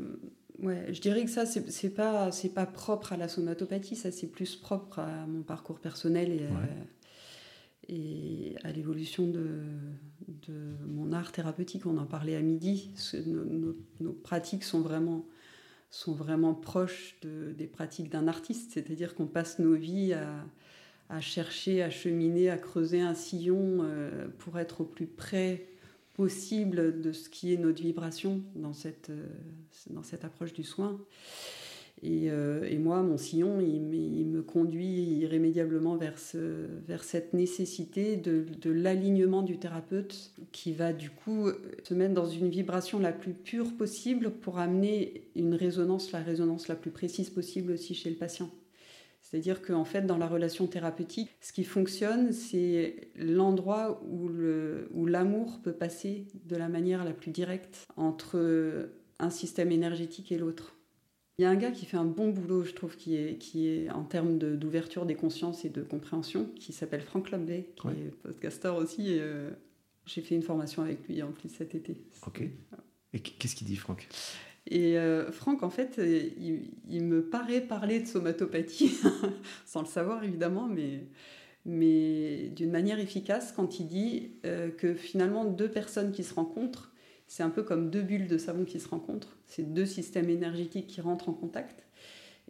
ouais, je dirais que ça, c'est pas, pas propre à la somatopathie, ça, c'est plus propre à mon parcours personnel et, et à l'évolution de, mon art thérapeutique. On en parlait à midi. Nos, pratiques sont vraiment proches de, des pratiques d'un artiste, c'est-à-dire qu'on passe nos vies à, chercher, à cheminer, à creuser un sillon euh, pour être au plus près possible de ce qui est notre vibration dans cette, euh, dans cette approche du soin. Euh, et, moi, mon sillon, il, me conduit irrémédiablement vers, vers cette nécessité de, l'alignement du thérapeute qui va du coup se mettre dans une vibration la plus pure possible pour amener une résonance, la résonance la plus précise possible aussi chez le patient. C'est-à-dire qu'en fait, dans la relation thérapeutique, ce qui fonctionne, c'est l'endroit où l'amour peut passer de la manière la plus directe entre un système énergétique et l'autre. Il y a un gars qui fait un bon boulot, je trouve, qui est, qui est en termes d'ouverture des consciences et de compréhension, qui s'appelle Franck Lambay, qui est podcaster aussi. Et, euh, j'ai fait une formation avec lui en plus cet été. Ok. Et qu'est-ce qu'il dit, Franck? Et euh, Franck, en fait, euh, il, me paraît parler de somatopathie, sans le savoir évidemment, mais, mais d'une manière efficace quand il dit que finalement deux personnes qui se rencontrent c'est un peu comme deux bulles de savon qui se rencontrent. C'est deux systèmes énergétiques qui rentrent en contact.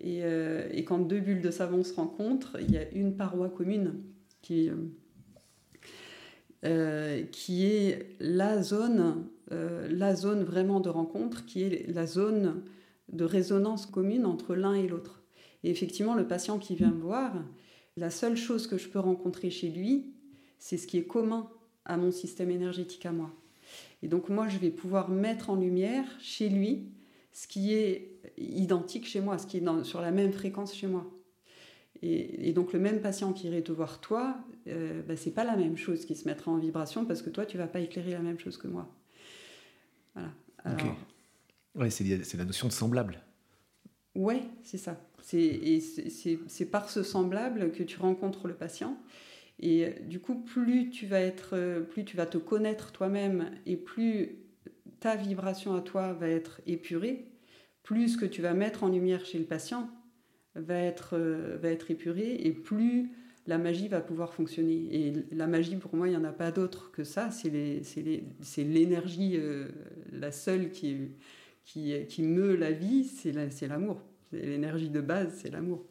Euh, et, quand deux bulles de savon se rencontrent, il y a une paroi commune qui, euh, euh, qui est la zone, la zone vraiment de rencontre, qui est la zone de résonance commune entre l'un et l'autre. Et effectivement, le patient qui vient me voir, la seule chose que je peux rencontrer chez lui, c'est ce qui est commun à mon système énergétique à moi. Et donc moi, je vais pouvoir mettre en lumière chez lui ce qui est identique chez moi, ce qui est sur la même fréquence chez moi. Et, donc le même patient qui irait te voir toi, euh, bah, c'est pas la même chose qui se mettra en vibration parce que toi, tu vas pas éclairer la même chose que moi. Voilà. Alors, Ouais, c'est la notion de semblable. Ouais, c'est ça. C'est par ce semblable que tu rencontres le patient. Et euh, du coup, plus tu vas être, euh, plus tu vas te connaître toi-même et plus ta vibration à toi va être épurée, plus ce que tu vas mettre en lumière chez le patient va être, euh, va être épuré et plus la magie va pouvoir fonctionner. Et la magie, pour moi, il n'y en a pas d'autre que ça. C'est l'énergie, la seule qui, qui, qui meut la vie, c'est l'amour. l'énergie de base, c'est l'amour.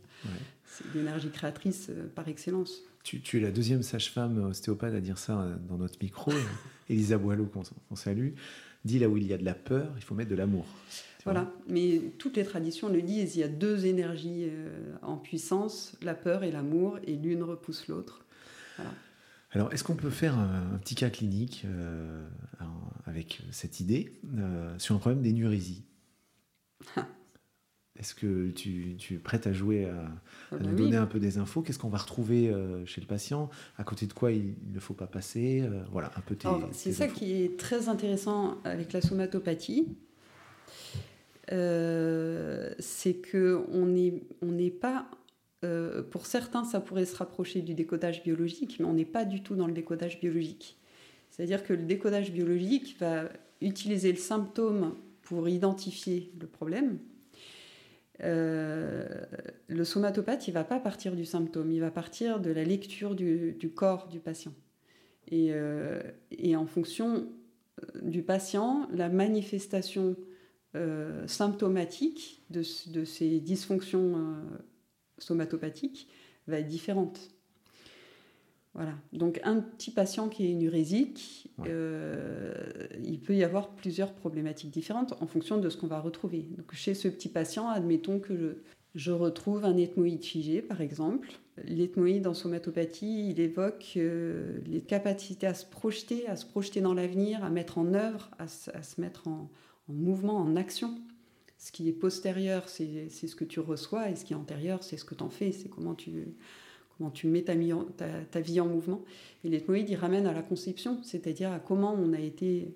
C'est l'énergie créatrice par excellence. Tu, es la deuxième sage-femme ostéopathe à dire ça euh, dans notre micro. Elisa Boileau, qu'on salue, dit là où il y a de la peur, il faut mettre de l'amour. Voilà, mais toutes les traditions le disent, il y a deux énergies euh, en puissance, la peur et l'amour, et l'une repousse l'autre. Alors, est-ce qu'on peut faire un, petit cas clinique euh, avec cette idée sur un problème d'énurésie? Est-ce que tu, es prête à jouer, à, ah nous bah donner un peu des infos? Qu'est-ce qu'on va retrouver euh, chez le patient? À côté de quoi il ne faut pas passer? Euh, Voilà, un peu tes. C'est ça qui est très intéressant avec la somatopathie. Euh, c'est qu'on n'est on n'est pas pour certains, ça pourrait se rapprocher du décodage biologique, mais on n'est pas du tout dans le décodage biologique. C'est-à-dire que le décodage biologique va utiliser le symptôme pour identifier le problème. Euh, le somatopathe, ne va pas partir du symptôme, il va partir de la lecture du, corps du patient. Et, euh, en fonction euh, du patient, la manifestation symptomatique de, de, ces dysfonctions somatopathiques va être différente. Voilà. Donc un petit patient qui est unurésique, euh, il peut y avoir plusieurs problématiques différentes en fonction de ce qu'on va retrouver. Donc chez ce petit patient, admettons que je, retrouve un ethmoïde figé, par exemple. L'ethmoïde en somatopathie, il évoque euh, les capacités à se projeter, à se projeter dans l'avenir, à mettre en œuvre, à, se mettre en, en, mouvement, en action. Ce qui est postérieur, c'est ce que tu reçois, et ce qui est antérieur, c'est ce que tu en fais, c'est comment tu comment tu mets ta, ta, vie en mouvement. Et l'ethmoïde, il ramène à la conception, c'est-à-dire à comment on a été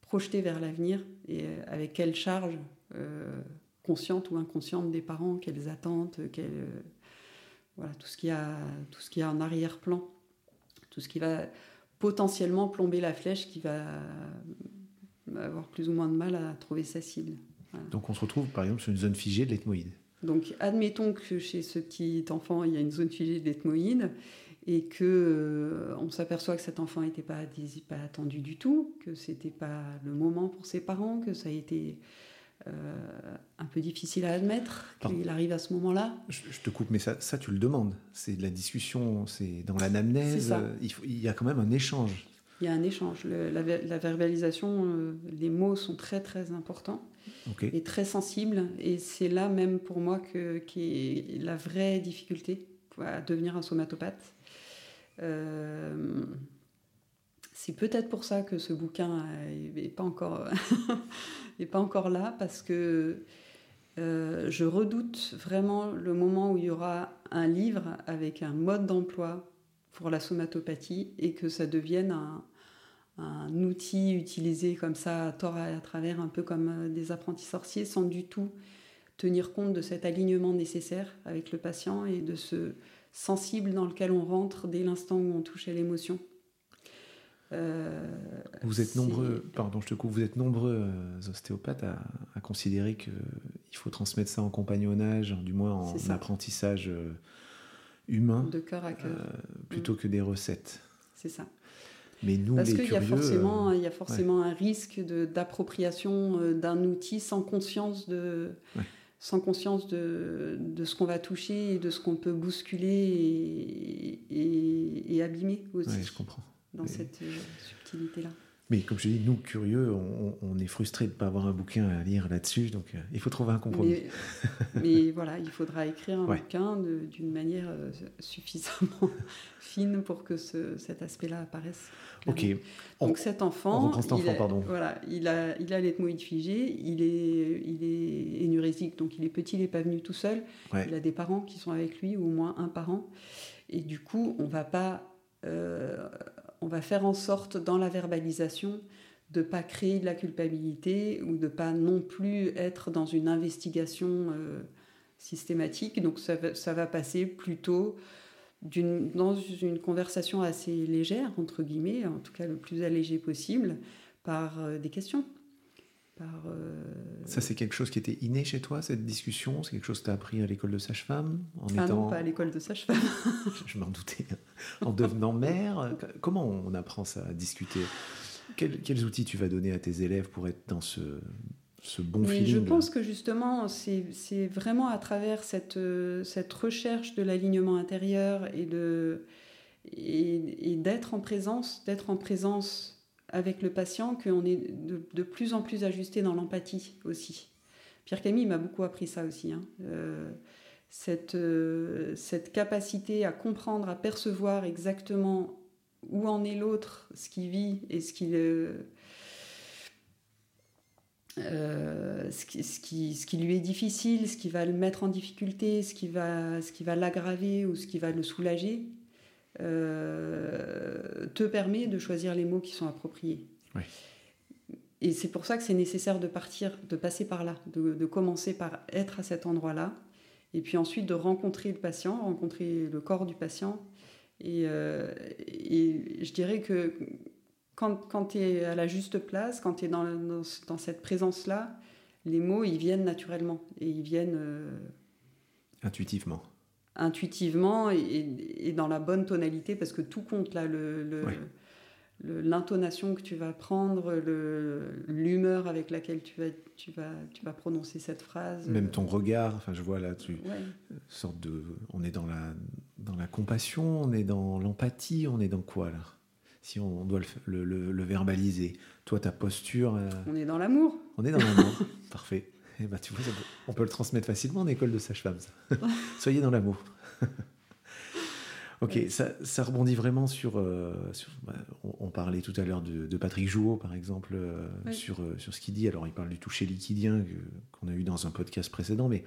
projeté vers l'avenir et euh, avec quelle charge euh, consciente ou inconsciente des parents, quelles attentes, euh, voilà, tout ce qu'il y a, tout ce qui a en arrière-plan, tout ce qui va potentiellement plomber la flèche qui va avoir plus ou moins de mal à trouver sa cible. Donc on se retrouve par exemple sur une zone figée de l'ethmoïde. Donc, admettons que chez ce petit enfant, il y a une zone figée d'ethmoïde et que euh, on s'aperçoit que cet enfant n'était pas, pas attendu du tout, que c'était pas le moment pour ses parents, que ça a été euh, un peu difficile à admettre qu'il arrive à ce moment-là. Je, te coupe, mais ça, ça tu le demandes. C'est de la discussion, c'est dans l'anamnèse. Il, il, y a quand même un échange. Il y a un échange. la, la, verbalisation, euh, les mots sont très très importants et très sensible. Et c'est là même pour moi que, la vraie difficulté à devenir un somatopathe. Euh, c'est peut-être pour ça que ce bouquin n'est pas, encore pas encore là, parce que euh, je redoute vraiment le moment où il y aura un livre avec un mode d'emploi pour la somatopathie et que ça devienne un, un outil utilisé comme ça à tort et à travers, un peu comme euh, des apprentis sorciers, sans du tout tenir compte de cet alignement nécessaire avec le patient et de ce sensible dans lequel on rentre dès l'instant où on touche à l'émotion. Euh, vous êtes nombreux, pardon, je te coupe, vous êtes nombreux euh, ostéopathes à, considérer qu'il faut transmettre ça en compagnonnage, du moins en apprentissage humain, de cœur à cœur, plutôt mm. que des recettes. C'est ça. Mais nous, Parce qu'il y, a forcément, euh, il y a forcément un risque d'appropriation euh, d'un outil sans conscience de, sans conscience de, de ce qu'on va toucher et de ce qu'on peut bousculer et, et, abîmer aussi. je comprends. Dans cette euh, subtilité-là. Mais comme je dis, nous, curieux, on, est frustrés de ne pas avoir un bouquin à lire là-dessus, donc euh, il faut trouver un compromis. Mais, voilà, il faudra écrire un bouquin d'une manière euh, suffisamment fine pour que cet aspect-là apparaisse. Ok. Donc cet enfant, il, a, pardon. Voilà, il a, il a l'ethmoïde figé, il est, il est énurésique, donc il est petit, il n'est pas venu tout seul. Il a des parents qui sont avec lui, ou au moins un parent. Et du coup, on ne va pas... Euh, on va faire en sorte dans la verbalisation de ne pas créer de la culpabilité ou de ne pas non plus être dans une investigation euh, systématique. Donc ça va, passer plutôt dans une conversation assez légère, entre guillemets, en tout cas le plus allégé possible, par euh, des questions. Euh, Ça, c'est quelque chose qui était inné chez toi, cette discussion? C'est quelque chose que tu as appris à l'école de sage-femme en ah non, pas à l'école de sage-femme. je m'en doutais. En devenant mère, comment on apprend ça à discuter? Quels, outils tu vas donner à tes élèves pour être dans ce, ce bon Mais Je pense que justement, c'est vraiment à travers cette, cette recherche de l'alignement intérieur et de et, et d'être en présence, d'être en présence avec le patient qu'on est de, plus en plus ajusté dans l'empathie aussi. Pierre Camille m'a beaucoup appris ça aussi. Hein. Euh, cette, euh, cette capacité à comprendre, à percevoir exactement où en est l'autre, ce qu'il vit et ce qu'il... Euh, ce, qui, ce, ce, qui, lui est difficile, ce qui va le mettre en difficulté, ce qui va, ce qui va l'aggraver ou ce qui va le soulager, euh, te permet de choisir les mots qui sont appropriés. Et c'est pour ça que c'est nécessaire de partir, de passer par là, de, commencer par être à cet endroit-là et puis ensuite de rencontrer le patient, rencontrer le corps du patient. Et, euh, et je dirais que quand, quand tu es à la juste place, quand tu es dans, dans, cette présence-là, les mots, ils viennent naturellement. Et ils viennent... Euh, intuitivement. Intuitivement et, et, dans la bonne tonalité, parce que tout compte là. Le, le l'intonation que tu vas prendre, l'humeur avec laquelle tu vas, tu, vas, tu vas prononcer cette phrase. Même ton regard, enfin je vois là, tu, sorte de, on est dans la, dans la compassion, on est dans l'empathie, on est dans quoi là? Si on doit le, le, verbaliser. Toi, ta posture. Euh, on est dans l'amour. On est dans l'amour, parfait. Eh ben, tu vois, on peut le transmettre facilement en école de sage-femme. Soyez dans l'amour. Ok, ça, rebondit vraiment sur. Euh, bah, on, parlait tout à l'heure de, Patrick Jouot, par exemple, euh, sur, euh, sur ce qu'il dit. Alors, il parle du toucher liquidien qu'on a eu dans un podcast précédent, mais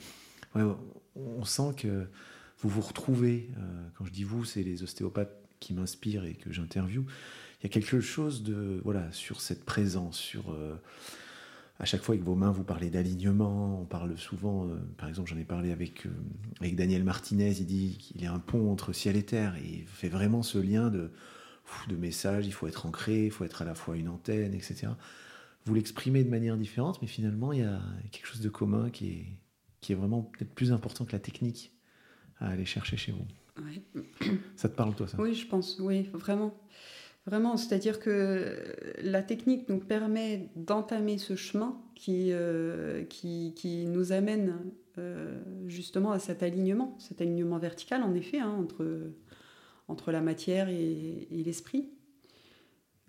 on sent que vous vous retrouvez. quand je dis vous, c'est les ostéopathes qui m'inspirent et que j'interviewe. Il y a quelque chose de. Voilà, sur cette présence, sur à chaque fois avec vos mains, vous parlez d'alignement. On parle souvent, euh, par exemple, j'en ai parlé avec, euh, avec Daniel Martinez, il dit qu'il y a un pont entre ciel et terre. Et il fait vraiment ce lien de, de messages, il faut être ancré, il faut être à la fois une antenne, etc. Vous l'exprimez de manière différente, mais finalement, il y a quelque chose de commun qui est, qui est vraiment peut-être plus important que la technique à aller chercher chez vous. Ça te parle, toi, ça? Oui, je pense, oui, vraiment. Vraiment, c'est-à-dire que la technique nous permet d'entamer ce chemin qui, euh, qui, qui, nous amène euh, justement à cet alignement, cet alignement vertical en effet, hein, entre, entre la matière et, l'esprit,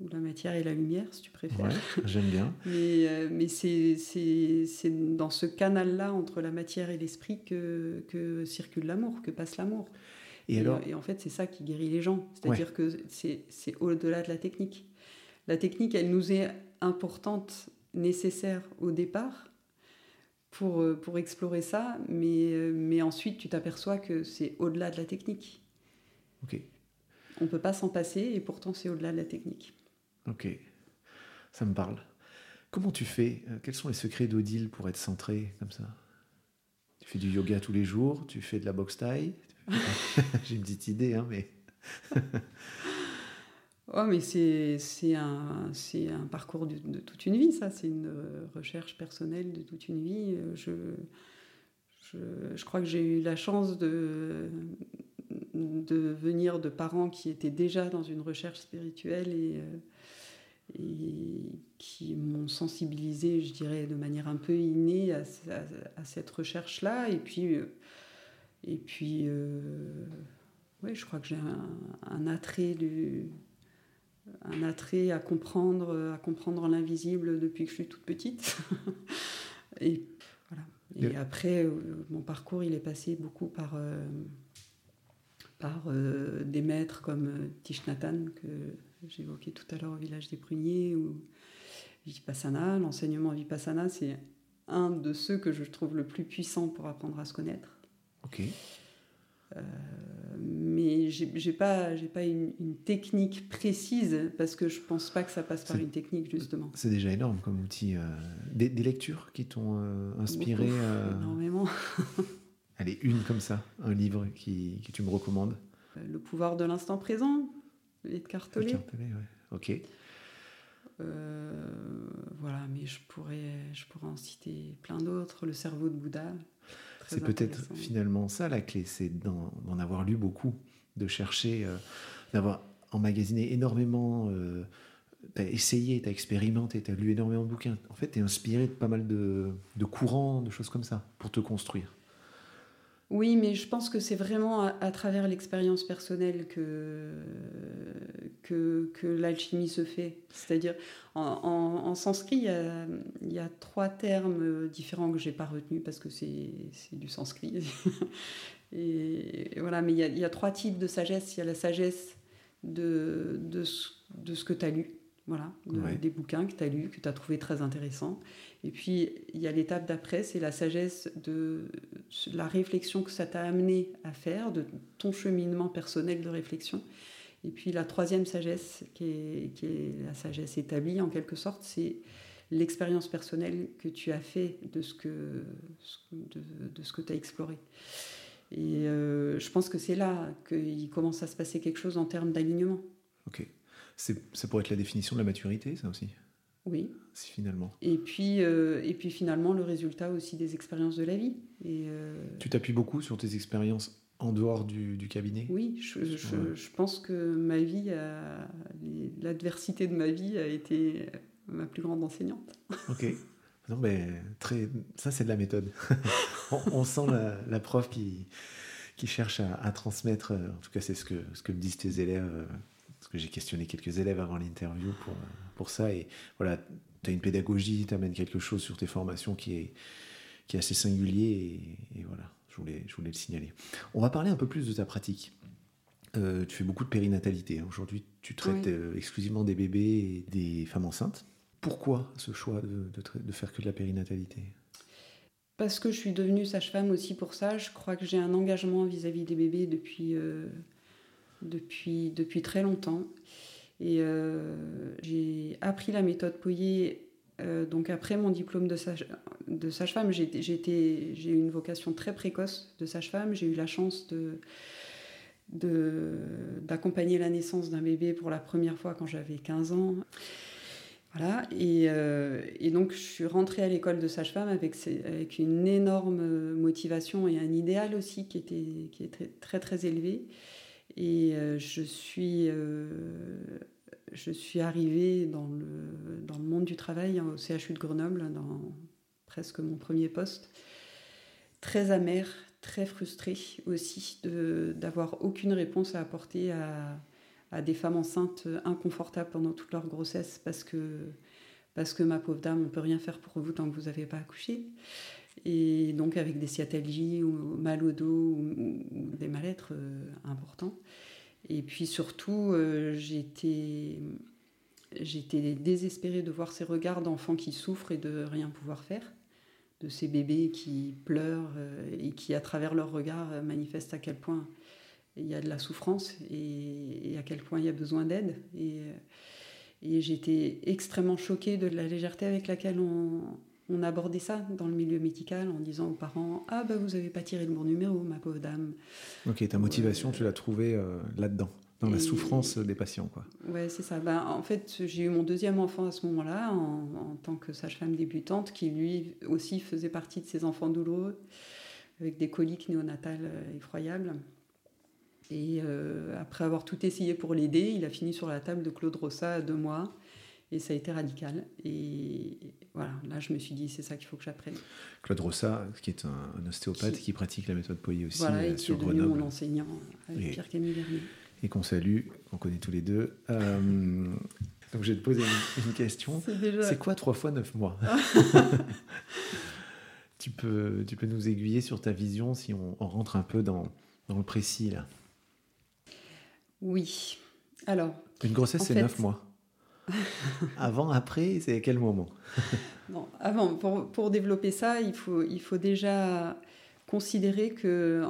ou la matière et la lumière si tu préfères. J'aime bien. mais euh, mais c'est dans ce canal-là entre la matière et l'esprit que, que circule l'amour, que passe l'amour. Et, alors... et, en fait, c'est ça qui guérit les gens. C'est-à-dire que c'est au-delà de la technique. La technique, elle nous est importante, nécessaire au départ pour, euh, pour explorer ça, mais, euh, mais ensuite, tu t'aperçois que c'est au-delà de la technique. Ok. On ne peut pas s'en passer, et pourtant, c'est au-delà de la technique. Ok, ça me parle. Comment tu fais euh, Quels sont les secrets d'Odile pour être centré comme ça? Tu fais du yoga tous les jours, tu fais de la boxe taille, J'ai une petite idée, hein, mais. oh, mais c'est un, un parcours de, toute une vie, ça. C'est une recherche personnelle de toute une vie. Je, je, crois que j'ai eu la chance de, de venir de parents qui étaient déjà dans une recherche spirituelle et, et qui m'ont sensibilisé, je dirais, de manière un peu innée à, à cette recherche-là. Et puis et puis, euh, oui, je crois que j'ai un, attrait du, un attrait à comprendre, à comprendre l'invisible depuis que je suis toute petite. et voilà. Et après, euh, mon parcours, il est passé beaucoup par, euh, par des maîtres comme Tish Nathan, que j'évoquais tout à l'heure au village des Pruniers, ou Vipassana. L'enseignement Vipassana, c'est un de ceux que je trouve le plus puissant pour apprendre à se connaître. Ok. Euh, mais j'ai pas, pas une, technique précise parce que je pense pas que ça passe par une technique justement. C'est déjà énorme comme outil. Euh, des, lectures qui t'ont euh, inspiré Énormément. Allez, une comme ça, un livre qui, qui tu me recommandes. Le pouvoir de l'instant présent, de Cartelet. Cartelet, ouais. Ok. voilà, mais je pourrais, je pourrais en citer plein d'autres. Le cerveau de Bouddha, c'est peut-être finalement ça la clé, c'est d'en avoir lu beaucoup, de chercher, euh, d'avoir emmagasiné énormément, euh, t'as essayé, t'as expérimenté, t'as lu énormément de bouquins. En fait, t'es inspiré de pas mal de, de courants, de choses comme ça, pour te construire. Oui, mais je pense que c'est vraiment à, travers l'expérience personnelle que, que, l'alchimie se fait. C'est-à-dire, en, sanskrit, il y, a, trois termes différents que je n'ai pas retenus parce que c'est du sanskrit. Et voilà, mais il y, a, il y, a, trois types de sagesse. Il y a la sagesse de, de, de ce que tu as lu, voilà, des bouquins que tu as lus, que tu as trouvé très intéressants. Et puis, il y a l'étape d'après, c'est la sagesse de la réflexion que ça t'a amené à faire, de ton cheminement personnel de réflexion. Et puis, la troisième sagesse, qui est, qui est la sagesse établie en quelque sorte, c'est l'expérience personnelle que tu as fait de ce que, de, de ce que tu as exploré. Et euh, je pense que c'est là qu'il commence à se passer quelque chose en termes d'alignement. Ok. Ça pourrait être la définition de la maturité, ça aussi Oui. Si, finalement. Et puis, euh, et puis finalement, le résultat aussi des expériences de la vie. Et, euh, Tu t'appuies beaucoup sur tes expériences en dehors du, du cabinet? Oui, je, je, je, pense que ma vie, l'adversité de ma vie a été ma plus grande enseignante. Ok. Non, mais très, ça, c'est de la méthode. on, sent la, la, prof qui, qui cherche à, à, transmettre, euh, en tout cas, c'est ce que, ce que me disent tes élèves, que j'ai questionné quelques élèves avant l'interview pour, pour ça. Et voilà, tu as une pédagogie, tu amènes quelque chose sur tes formations qui est, qui est assez singulier. Et, et voilà, je voulais, je voulais le signaler. On va parler un peu plus de ta pratique. Euh, tu fais beaucoup de périnatalité. Hein. Aujourd'hui, tu traites oui. exclusivement des bébés et des femmes enceintes. Pourquoi ce choix de, de, de, faire que de la périnatalité? Parce que je suis devenue sage-femme aussi pour ça. Je crois que j'ai un engagement vis-à-vis -vis des bébés depuis, euh, depuis, depuis très longtemps. Et euh, j'ai appris la méthode Poyer. Euh, donc après mon diplôme de, sage, de sage-femme, j'ai eu une vocation très précoce de sage-femme. J'ai eu la chance de d'accompagner la naissance d'un bébé pour la première fois quand j'avais 15 ans. Voilà, et, euh, et, donc je suis rentrée à l'école de sage-femme avec, avec, une énorme motivation et un idéal aussi qui était, qui était très très élevé. Et euh, je, suis, euh, je suis arrivée dans le, dans le monde du travail au CHU de Grenoble, dans presque mon premier poste, très amère, très frustrée aussi d'avoir aucune réponse à apporter à à des femmes enceintes inconfortables pendant toute leur grossesse parce que, parce que ma pauvre dame, on peut rien faire pour vous tant que vous n'avez pas accouché. Et donc avec des sciatalgies ou mal au dos ou, des mal-être euh, importants. Et puis surtout, euh, j'étais, désespérée de voir ces regards d'enfants qui souffrent et de rien pouvoir faire de ces bébés qui pleurent euh, et qui, à travers leurs regards, manifestent à quel point il y a de la souffrance et, à quel point il y a besoin d'aide. Et j'étais extrêmement choquée de la légèreté avec laquelle on, on, abordait ça dans le milieu médical en disant aux parents Ah, bah vous n'avez pas tiré le bon numéro, ma pauvre dame. Ok, ta motivation, euh, tu l'as trouvée euh, là-dedans dans la souffrance des patients. Quoi. Ouais, c'est ça. Ben, en fait, j'ai eu mon deuxième enfant à ce moment-là, en, en, tant que sage-femme débutante, qui lui aussi faisait partie de ces enfants douloureux, avec des coliques néonatales euh, effroyables. Et euh, après avoir tout essayé pour l'aider, il a fini sur la table de Claude Rossa à deux mois. Et ça a été radical. Et voilà, là, je me suis dit, c'est ça qu'il faut que j'apprenne. Claude Rossa, qui est un, un ostéopathe qui... qui... pratique la méthode Poyer aussi voilà, euh, et sur qui est devenu mon enseignant avec et, Pierre-Camille Vernier. Et qu'on salue, qu'on connaît tous les deux. Euh, donc, je vais te poser une, une question. C'est déjà... quoi 3 fois 9 mois? Tu, peux, tu peux nous aiguiller sur ta vision si on, on rentre un peu dans, dans le précis, là? Oui. Alors. Une grossesse, c'est fait... 9 mois. avant, après, c'est à quel moment Avant, pour, développer ça, il faut, il faut déjà considérer que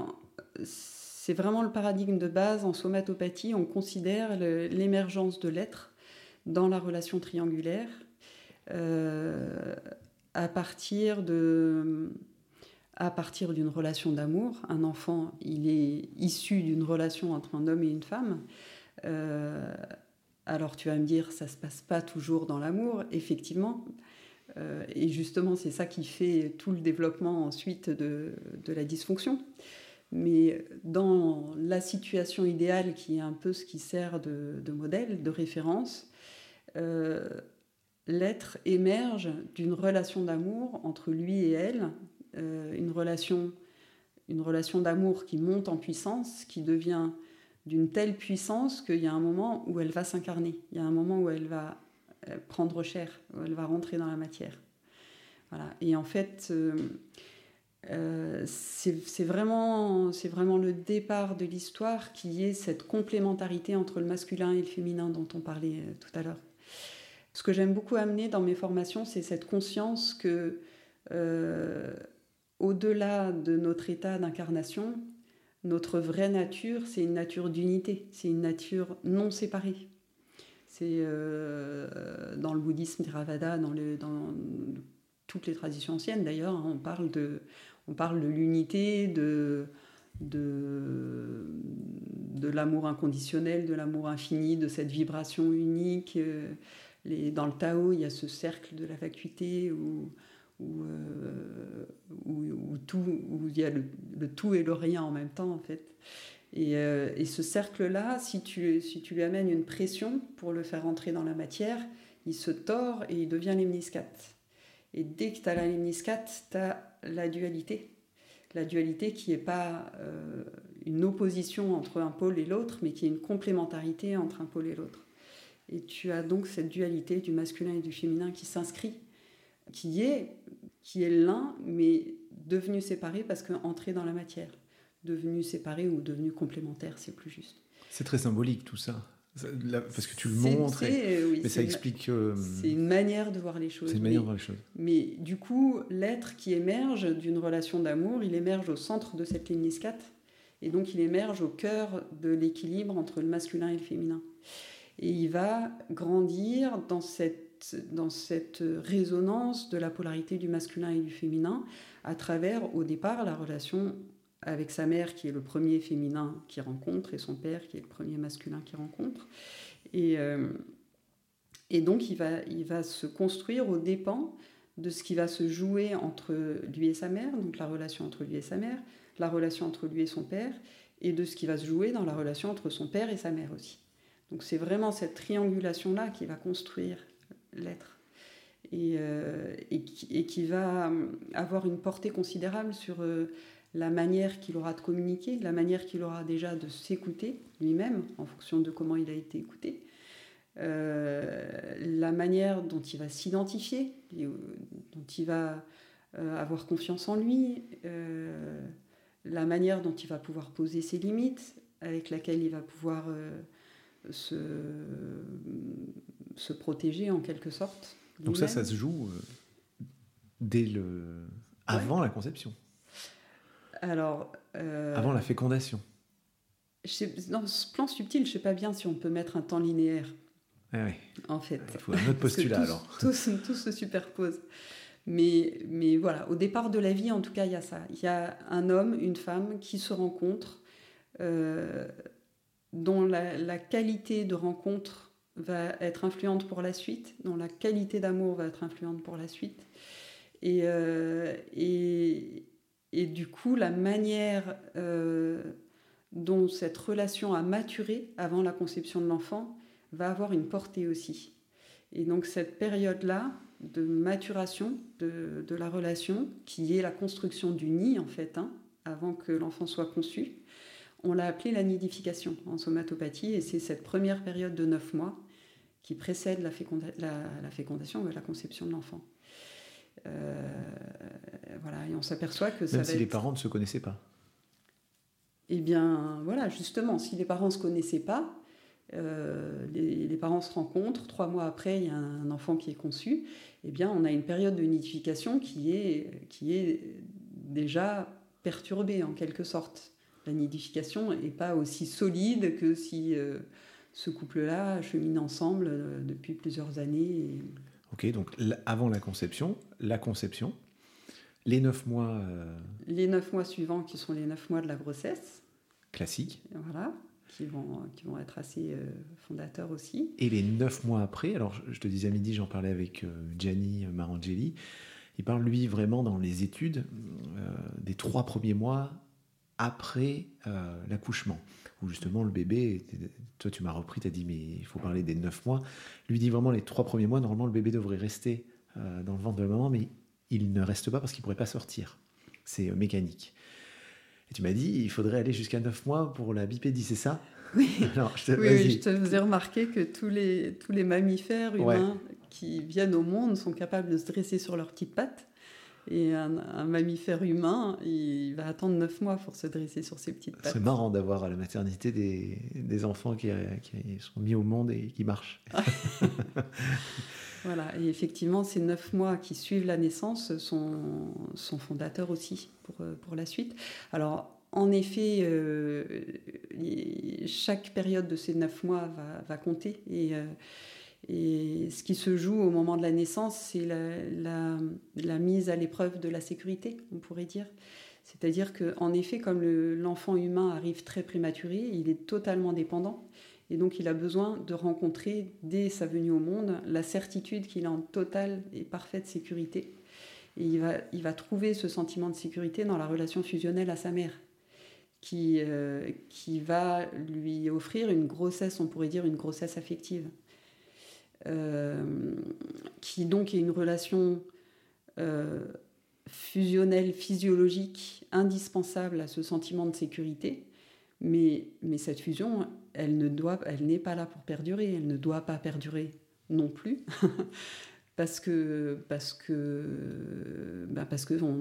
c'est vraiment le paradigme de base en somatopathie. On considère l'émergence de l'être dans la relation triangulaire euh, à partir de à partir d'une relation d'amour. Un enfant, il est issu d'une relation entre un homme et une femme. Euh, alors tu vas me dire, ça se passe pas toujours dans l'amour, effectivement. Euh, et justement, c'est ça qui fait tout le développement ensuite de, de, la dysfonction. Mais dans la situation idéale, qui est un peu ce qui sert de, modèle, de référence, euh, l'être émerge d'une relation d'amour entre lui et elle, euh, une relation, une relation d'amour qui monte en puissance, qui devient d'une telle puissance qu'il y a un moment où elle va s'incarner, il y a un moment où elle va euh, prendre chair, où elle va rentrer dans la matière. Voilà. Et en fait, euh, euh, c'est vraiment, le départ de l'histoire qui est cette complémentarité entre le masculin et le féminin dont on parlait euh, tout à l'heure. Ce que j'aime beaucoup amener dans mes formations, c'est cette conscience que euh, au-delà de notre état d'incarnation, notre vraie nature, c'est une nature d'unité, c'est une nature non séparée. C'est dans le bouddhisme Theravada, dans, dans toutes les traditions anciennes d'ailleurs, hein, on parle de, l'unité, de, l'amour inconditionnel, de l'amour infini, de cette vibration unique. Les, dans le Tao, il y a ce cercle de la vacuité où, où, où, tout, où il y a le, le, tout et le rien en même temps en fait. Et, euh, et ce cercle-là, si tu, si tu lui amènes une pression pour le faire entrer dans la matière, il se tord et il devient lemniscate. Et dès que tu as la lemniscate, tu as la dualité. La dualité qui n'est pas euh, une opposition entre un pôle et l'autre, mais qui est une complémentarité entre un pôle et l'autre. Et tu as donc cette dualité du masculin et du féminin qui s'inscrit, qui est, qui est l'un, mais devenu séparé parce qu'entré dans la matière devenu séparé ou devenu complémentaire, c'est plus juste. C'est très symbolique tout ça. Parce que tu le montres, mais ça explique. Euh, c'est une manière de voir les choses. C'est une manière de voir les choses. Mais du coup, l'être qui émerge d'une relation d'amour, il émerge au centre de cette ligne et donc il émerge au cœur de l'équilibre entre le masculin et le féminin. Et il va grandir dans cette, dans cette résonance de la polarité du masculin et du féminin à travers, au départ, la relation avec sa mère qui est le premier féminin qu'il rencontre et son père qui est le premier masculin qu'il rencontre. Et, euh, donc il va, il va se construire aux dépens de ce qui va se jouer entre lui et sa mère, donc la relation entre lui et sa mère, la relation entre lui et son père, et de ce qui va se jouer dans la relation entre son père et sa mère aussi. Donc c'est vraiment cette triangulation-là qui va construire l'être. Et, euh, et, qui, va avoir une portée considérable sur euh, la manière qu'il aura de communiquer, la manière qu'il aura déjà de s'écouter lui-même en fonction de comment il a été écouté, euh, la manière dont il va s'identifier, dont il va avoir confiance en lui, la manière dont il va pouvoir poser ses limites, avec laquelle il va pouvoir se, se, protéger en quelque sorte. Donc ça, ça se joue dès le... avant la conception. Alors, euh, Avant la fécondation. dans ce plan subtil, je ne sais pas bien si on peut mettre un temps linéaire. Ah oui. En fait. Il faut un autre postulat alors. Tout, se superpose. Mais, mais voilà, au départ de la vie, en tout cas, il y a ça. Il y a un homme, une femme qui se rencontrent, euh, dont la, qualité de rencontre va être influente pour la suite, dont la qualité d'amour va être influente pour la suite. Et, euh, et, et du coup, la manière euh, dont cette relation a maturé avant la conception de l'enfant va avoir une portée aussi. Et donc cette période-là de maturation de, de, la relation, qui est la construction du nid en fait, hein, avant que l'enfant soit conçu, on l'a appelé la nidification en somatopathie, et c'est cette première période de neuf mois qui précède la, la, la fécondation, la conception de l'enfant. Euh, voilà, et on s'aperçoit que ça Même si les parents ne se connaissaient pas. Eh bien, voilà, justement, si les parents ne se connaissaient pas, euh, les, parents se rencontrent, trois mois après, il y a un enfant qui est conçu, eh bien, on a une période de nidification qui est, qui est déjà perturbée en quelque sorte. La nidification n'est pas aussi solide que si euh, ce couple-là chemine ensemble depuis plusieurs années. Ok, donc avant la conception, la conception, les neuf mois. Euh, les neuf mois suivants qui sont les neuf mois de la grossesse. Classique. Voilà, qui vont, qui vont être assez euh, fondateurs aussi. Et les neuf mois après, alors je te disais à midi, j'en parlais avec euh, Gianni Marangeli, il parle lui vraiment dans les études des trois premiers mois après l'accouchement où justement le bébé, toi tu m'as repris, tu as dit mais il faut parler des 9 mois. Lui dit vraiment les trois premiers mois, normalement le bébé devrait rester euh, dans le ventre de la maman, mais il ne reste pas parce qu'il ne pourrait pas sortir. C'est euh, mécanique. Et tu m'as dit, il faudrait aller jusqu'à 9 mois pour la bipédie, c'est ça? Oui. Alors, je te, oui, je te faisais remarquer que tous les, tous les mammifères humains qui viennent au monde sont capables de se dresser sur leurs petites pattes. Et un, mammifère humain, il va attendre 9 mois pour se dresser sur ses petites pattes. C'est marrant d'avoir à la maternité des, des enfants qui, qui, sont mis au monde et qui marchent. voilà, et effectivement, ces 9 mois qui suivent la naissance sont, sont fondateurs aussi pour, pour la suite. Alors, en effet, chaque période de ces neuf mois va, compter. Et, et, ce qui se joue au moment de la naissance, c'est la, mise à l'épreuve de la sécurité, on pourrait dire. C'est-à-dire qu'en effet, comme l'enfant humain arrive très prématuré, il est totalement dépendant. Et donc, il a besoin de rencontrer, dès sa venue au monde, la certitude qu'il est en totale et parfaite sécurité. Et il va, trouver ce sentiment de sécurité dans la relation fusionnelle à sa mère, qui, euh, qui va lui offrir une grossesse, on pourrait dire une grossesse affective, qui donc est une relation euh, fusionnelle, physiologique, indispensable à ce sentiment de sécurité. Mais, mais cette fusion, elle ne n'est pas là pour perdurer, elle ne doit pas perdurer non plus, parce que parce que bah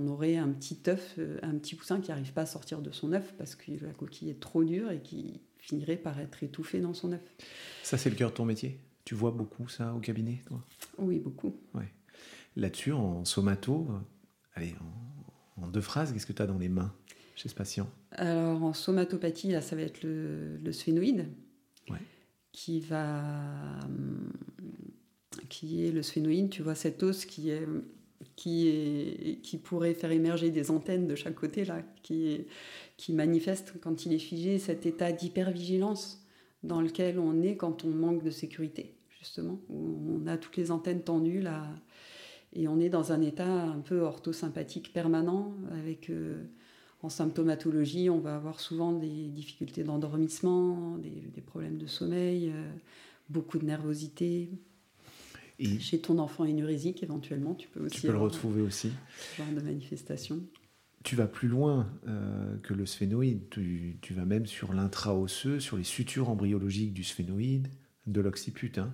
aurait un petit œuf, un petit poussin qui n'arrive pas à sortir de son œuf parce que la coquille est trop dure et qui finirait par être étouffé dans son œuf. Ça, c'est le cœur de ton métier? Tu vois beaucoup ça au cabinet, toi? Oui, beaucoup. Ouais. Là-dessus, en somato, allez, en, deux phrases, qu'est-ce que tu as dans les mains chez ce patient? Alors, en somatopathie, là, ça va être le, le sphénoïde, qui va. qui est le sphénoïde, tu vois, cet os qui est. Qui, est, qui pourrait faire émerger des antennes de chaque côté, là, qui, est, qui manifeste quand il est figé cet état d'hypervigilance dans lequel on est quand on manque de sécurité, justement, où on a toutes les antennes tendues, là, et on est dans un état un peu orthosympathique permanent avec euh, en symptomatologie, on va avoir souvent des difficultés d'endormissement, des, problèmes de sommeil, euh, beaucoup de nervosité. Et Chez ton enfant énurésique, éventuellement, tu peux aussi. Tu peux le retrouver aussi. Ce genre de manifestation. Tu vas plus loin euh, que le sphénoïde. Tu, vas même sur l'intra-osseux, sur les sutures embryologiques du sphénoïde, de l'occiput, hein,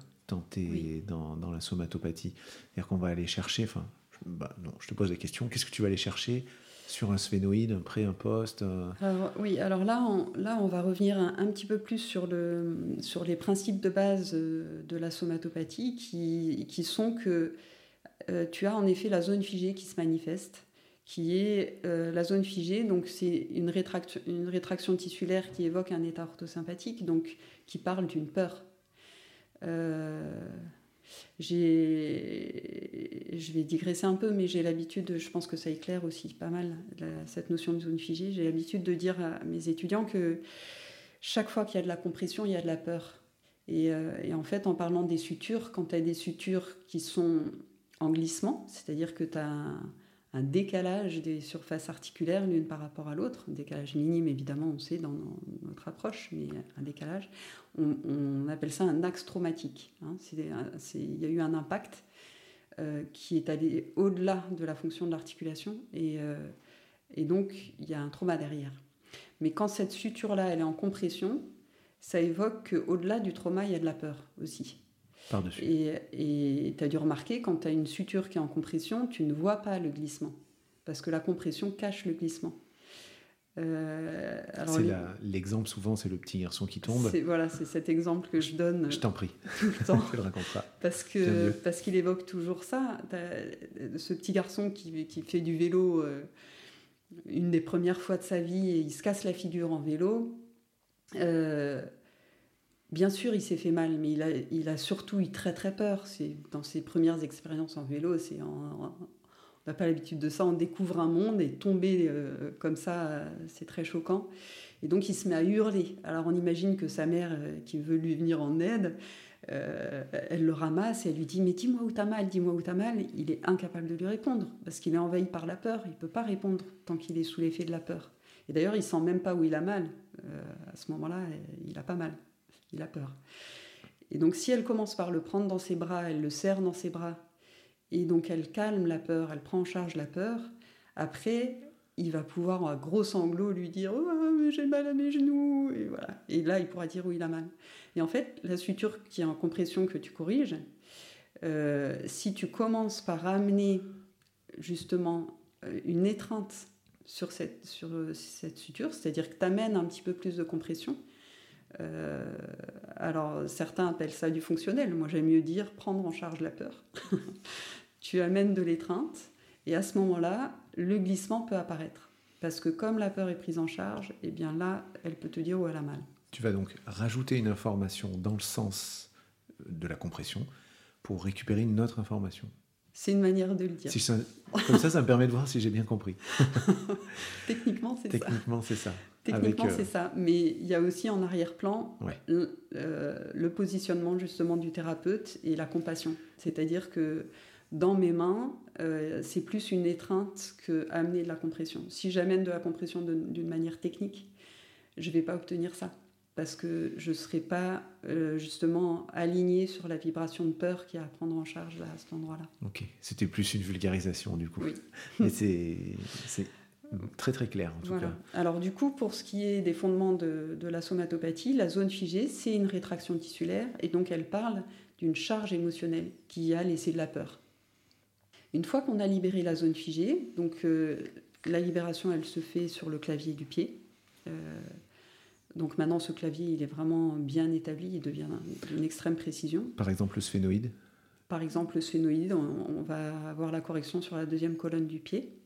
dans, dans, la somatopathie. C'est-à-dire qu'on va aller chercher. Enfin, bah, non, je te pose la question. Qu'est-ce que tu vas aller chercher sur un sphénoïde, un pré, un post euh. Oui, alors là on, là, on va revenir un, petit peu plus sur, le, sur les principes de base euh, de la somatopathie qui, qui sont que euh, tu as en effet la zone figée qui se manifeste, qui est la zone figée, donc c'est une rétraction, une rétraction tissulaire qui évoque un état orthosympathique, donc qui parle d'une peur. Je vais digresser un peu, mais j'ai l'habitude, je pense que ça éclaire aussi pas mal cette notion de zone figée. J'ai l'habitude de dire à mes étudiants que chaque fois qu'il y a de la compression, il y a de la peur. Et, euh, en fait, en parlant des sutures, quand tu as des sutures qui sont en glissement, c'est-à-dire que tu as décalage des surfaces articulaires l'une par rapport à l'autre, un décalage minime évidemment, on sait dans notre approche, mais un décalage. On, appelle ça un axe traumatique. Hein. Il y a eu un impact euh, qui est allé au-delà de la fonction de l'articulation et, euh, et donc il y a un trauma derrière. Mais quand cette suture-là, elle est en compression, ça évoque qu'au-delà du trauma, il y a de la peur aussi. Et tu as dû remarquer, quand tu as une suture qui est en compression, tu ne vois pas le glissement. Parce que la compression cache le glissement. Euh, l'exemple souvent, c'est le petit garçon qui tombe. Voilà, c'est cet exemple que je donne. Je t'en prie. Tout le temps. le Parce que parce qu'il évoque toujours ça. Ce petit garçon qui, qui fait du vélo euh, une des premières fois de sa vie et il se casse la figure en vélo. Euh, Bien sûr, il s'est fait mal, mais il a, il a surtout eu très très peur. C'est dans ses premières expériences en vélo, c'est on n'a pas l'habitude de ça. On découvre un monde et tomber euh, comme ça, c'est très choquant. Et donc il se met à hurler. Alors on imagine que sa mère, euh, qui veut lui venir en aide, euh, elle le ramasse et elle lui dit mais dis-moi où t'as mal, dis-moi où t'as mal. Il est incapable de lui répondre parce qu'il est envahi par la peur. Il peut pas répondre tant qu'il est sous l'effet de la peur. Et d'ailleurs il sent même pas où il a mal. à ce moment-là, il a pas mal il a peur. Et donc si elle commence par le prendre dans ses bras, elle le serre dans ses bras, et donc elle calme la peur, elle prend en charge la peur, après il va pouvoir à gros sanglots lui dire oh, j'ai mal à mes genoux et voilà et là il pourra dire où il a mal et en fait la suture qui est en compression que tu corriges euh, si tu commences par amener justement euh, une étreinte sur cette, sur cette suture c'est-à-dire que tu amènes un petit peu plus de compression euh, alors certains appellent ça du fonctionnel, moi j'aime mieux dire prendre en charge la peur. tu amènes de l'étreinte et à ce moment-là, le glissement peut apparaître. Parce que comme la peur est prise en charge, eh bien là, elle peut te dire où elle a mal. Tu vas donc rajouter une information dans le sens de la compression pour récupérer une autre information. C'est une manière de le dire. comme ça, ça me permet de voir si j'ai bien compris. Techniquement, c'est ça. Techniquement, c'est ça. Techniquement, euh, c'est ça. Mais il y a aussi en arrière-plan euh, le positionnement justement du thérapeute et la compassion. C'est-à-dire que dans mes mains, euh, c'est plus une étreinte que amener de la compression. Si j'amène de la compression d'une manière technique, je ne vais pas obtenir ça parce que je ne serai pas justement aligné sur la vibration de peur qui a à prendre en charge à cet endroit-là. Ok, c'était plus une vulgarisation du coup. Oui. Mais c'est Très très clair en tout cas. Alors du coup, pour ce qui est des fondements de, la somatopathie, la zone figée, c'est une rétraction tissulaire et donc elle parle d'une charge émotionnelle qui a laissé de la peur. Une fois qu'on a libéré la zone figée, donc euh, la libération elle se fait sur le clavier du pied. Euh, donc maintenant ce clavier il est vraiment bien établi, il devient d'une extrême précision. Par exemple le sphénoïde Par exemple le sphénoïde, on va avoir la correction sur la deuxième colonne du pied.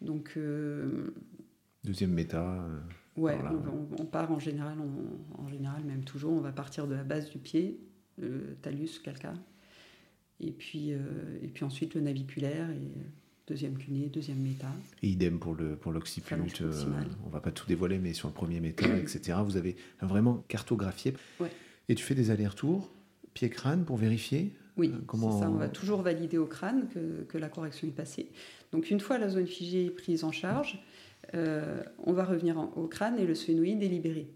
Donc, euh, Deuxième méta. Euh, ouais, on, part en général, en général, même toujours, on va partir de la base du pied, le talus, calca, et puis, euh, et puis ensuite le naviculaire, et deuxième cunée, deuxième méta. Et idem pour le pour l'occiput. on va pas tout dévoiler, mais sur le premier méta, etc. Vous avez vraiment cartographié. Ouais. Et tu fais des allers-retours, pied-crâne, pour vérifier oui, comment... ça. On va toujours valider au crâne que, que, la correction est passée. Donc une fois la zone figée prise en charge, euh, on va revenir au crâne et le sphénoïde est libéré.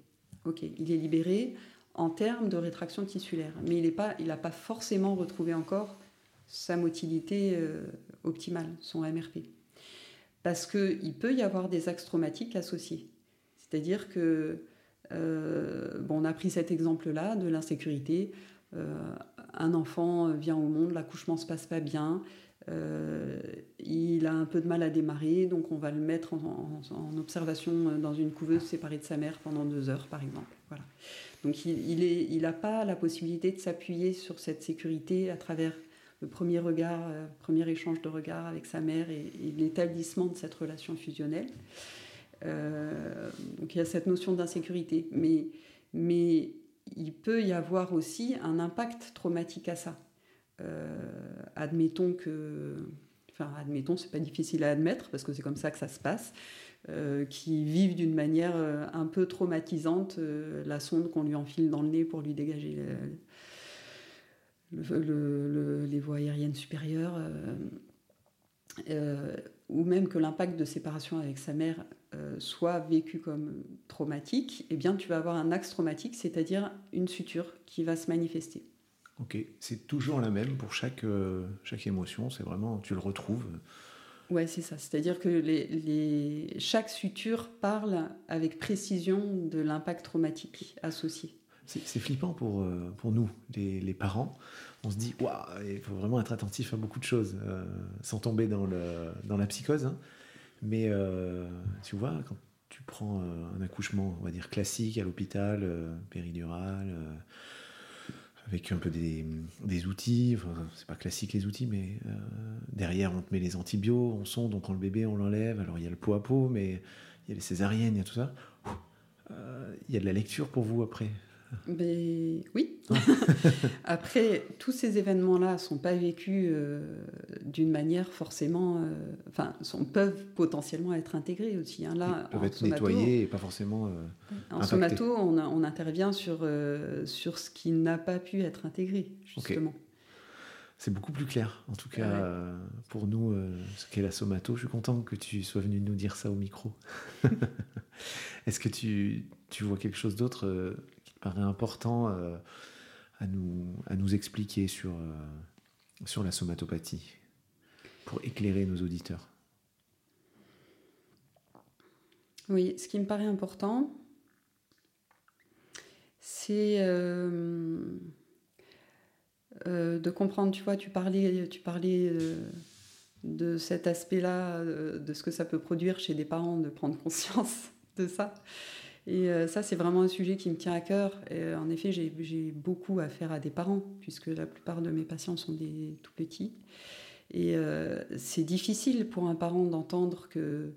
Ok, il est libéré en termes de rétraction tissulaire, mais il n'a pas, pas forcément retrouvé encore sa motilité euh, optimale, son MRP. Parce qu'il peut y avoir des axes traumatiques associés. C'est-à-dire que, euh, bon, on a pris cet exemple-là de l'insécurité. Un enfant vient au monde, l'accouchement ne se passe pas bien, euh, il a un peu de mal à démarrer, donc on va le mettre en, observation dans une couveuse séparée de sa mère pendant deux heures, par exemple. Voilà. Donc il n'a pas la possibilité de s'appuyer sur cette sécurité à travers le premier regard, euh, premier échange de regard avec sa mère et, l'établissement de cette relation fusionnelle. Euh, donc il y a cette notion d'insécurité, mais, mais il peut y avoir aussi un impact traumatique à ça. Euh, admettons que, enfin admettons, c'est pas difficile à admettre parce que c'est comme ça que ça se passe, euh, qui vivent d'une manière euh, un peu traumatisante la sonde qu'on lui enfile dans le nez pour lui dégager les voies aériennes supérieures, ou même que l'impact de séparation avec sa mère soit vécu comme traumatique, eh bien tu vas avoir un axe traumatique, c'est-à-dire une suture qui va se manifester. Ok, c'est toujours la même pour chaque, euh, chaque émotion, c'est vraiment, tu le retrouves. Ouais, c'est ça. C'est-à-dire que les, les, chaque suture parle avec précision de l'impact traumatique associé. C'est flippant pour, euh, pour nous, les, les, parents. On se dit, waouh, il faut vraiment être attentif à beaucoup de choses, euh, sans tomber dans, le, dans la psychose. Hein. Mais tu vois, quand tu prends un accouchement, on va dire classique à l'hôpital, péridural, avec un peu des, des outils. Enfin, c'est pas classique les outils, mais euh, derrière on te met les antibiotiques, on sonde, on prend le bébé, on l'enlève. Alors il y a le pot à pot, mais il y a les césariennes, il y a tout ça. Euh, il y a de la lecture pour vous après. Oui. Après, tous ces événements-là ne sont pas vécus euh, d'une manière forcément. Euh, enfin, sont, peuvent potentiellement être intégrés aussi. Hein. Là, Ils peuvent être nettoyés et pas forcément. Euh, en somato, on, on, intervient sur, sur ce qui n'a pas pu être intégré, justement. C'est beaucoup plus clair, en tout cas, pour nous, ce qu'est la somato. Je suis content que tu sois venu nous dire ça au micro. Est-ce que tu, tu vois quelque chose d'autre paraît important euh, à, nous, à nous expliquer sur, euh, sur la somatopathie pour éclairer nos auditeurs. Oui, ce qui me paraît important, c'est euh, de comprendre, tu vois, tu parlais, tu parlais de cet aspect-là, de ce que ça peut produire chez des parents, de prendre conscience de ça. Et euh, ça, c'est vraiment un sujet qui me tient à cœur. Euh, en effet, j'ai beaucoup à faire à des parents, puisque la plupart de mes patients sont des tout petits. Et euh, c'est difficile pour un parent d'entendre que,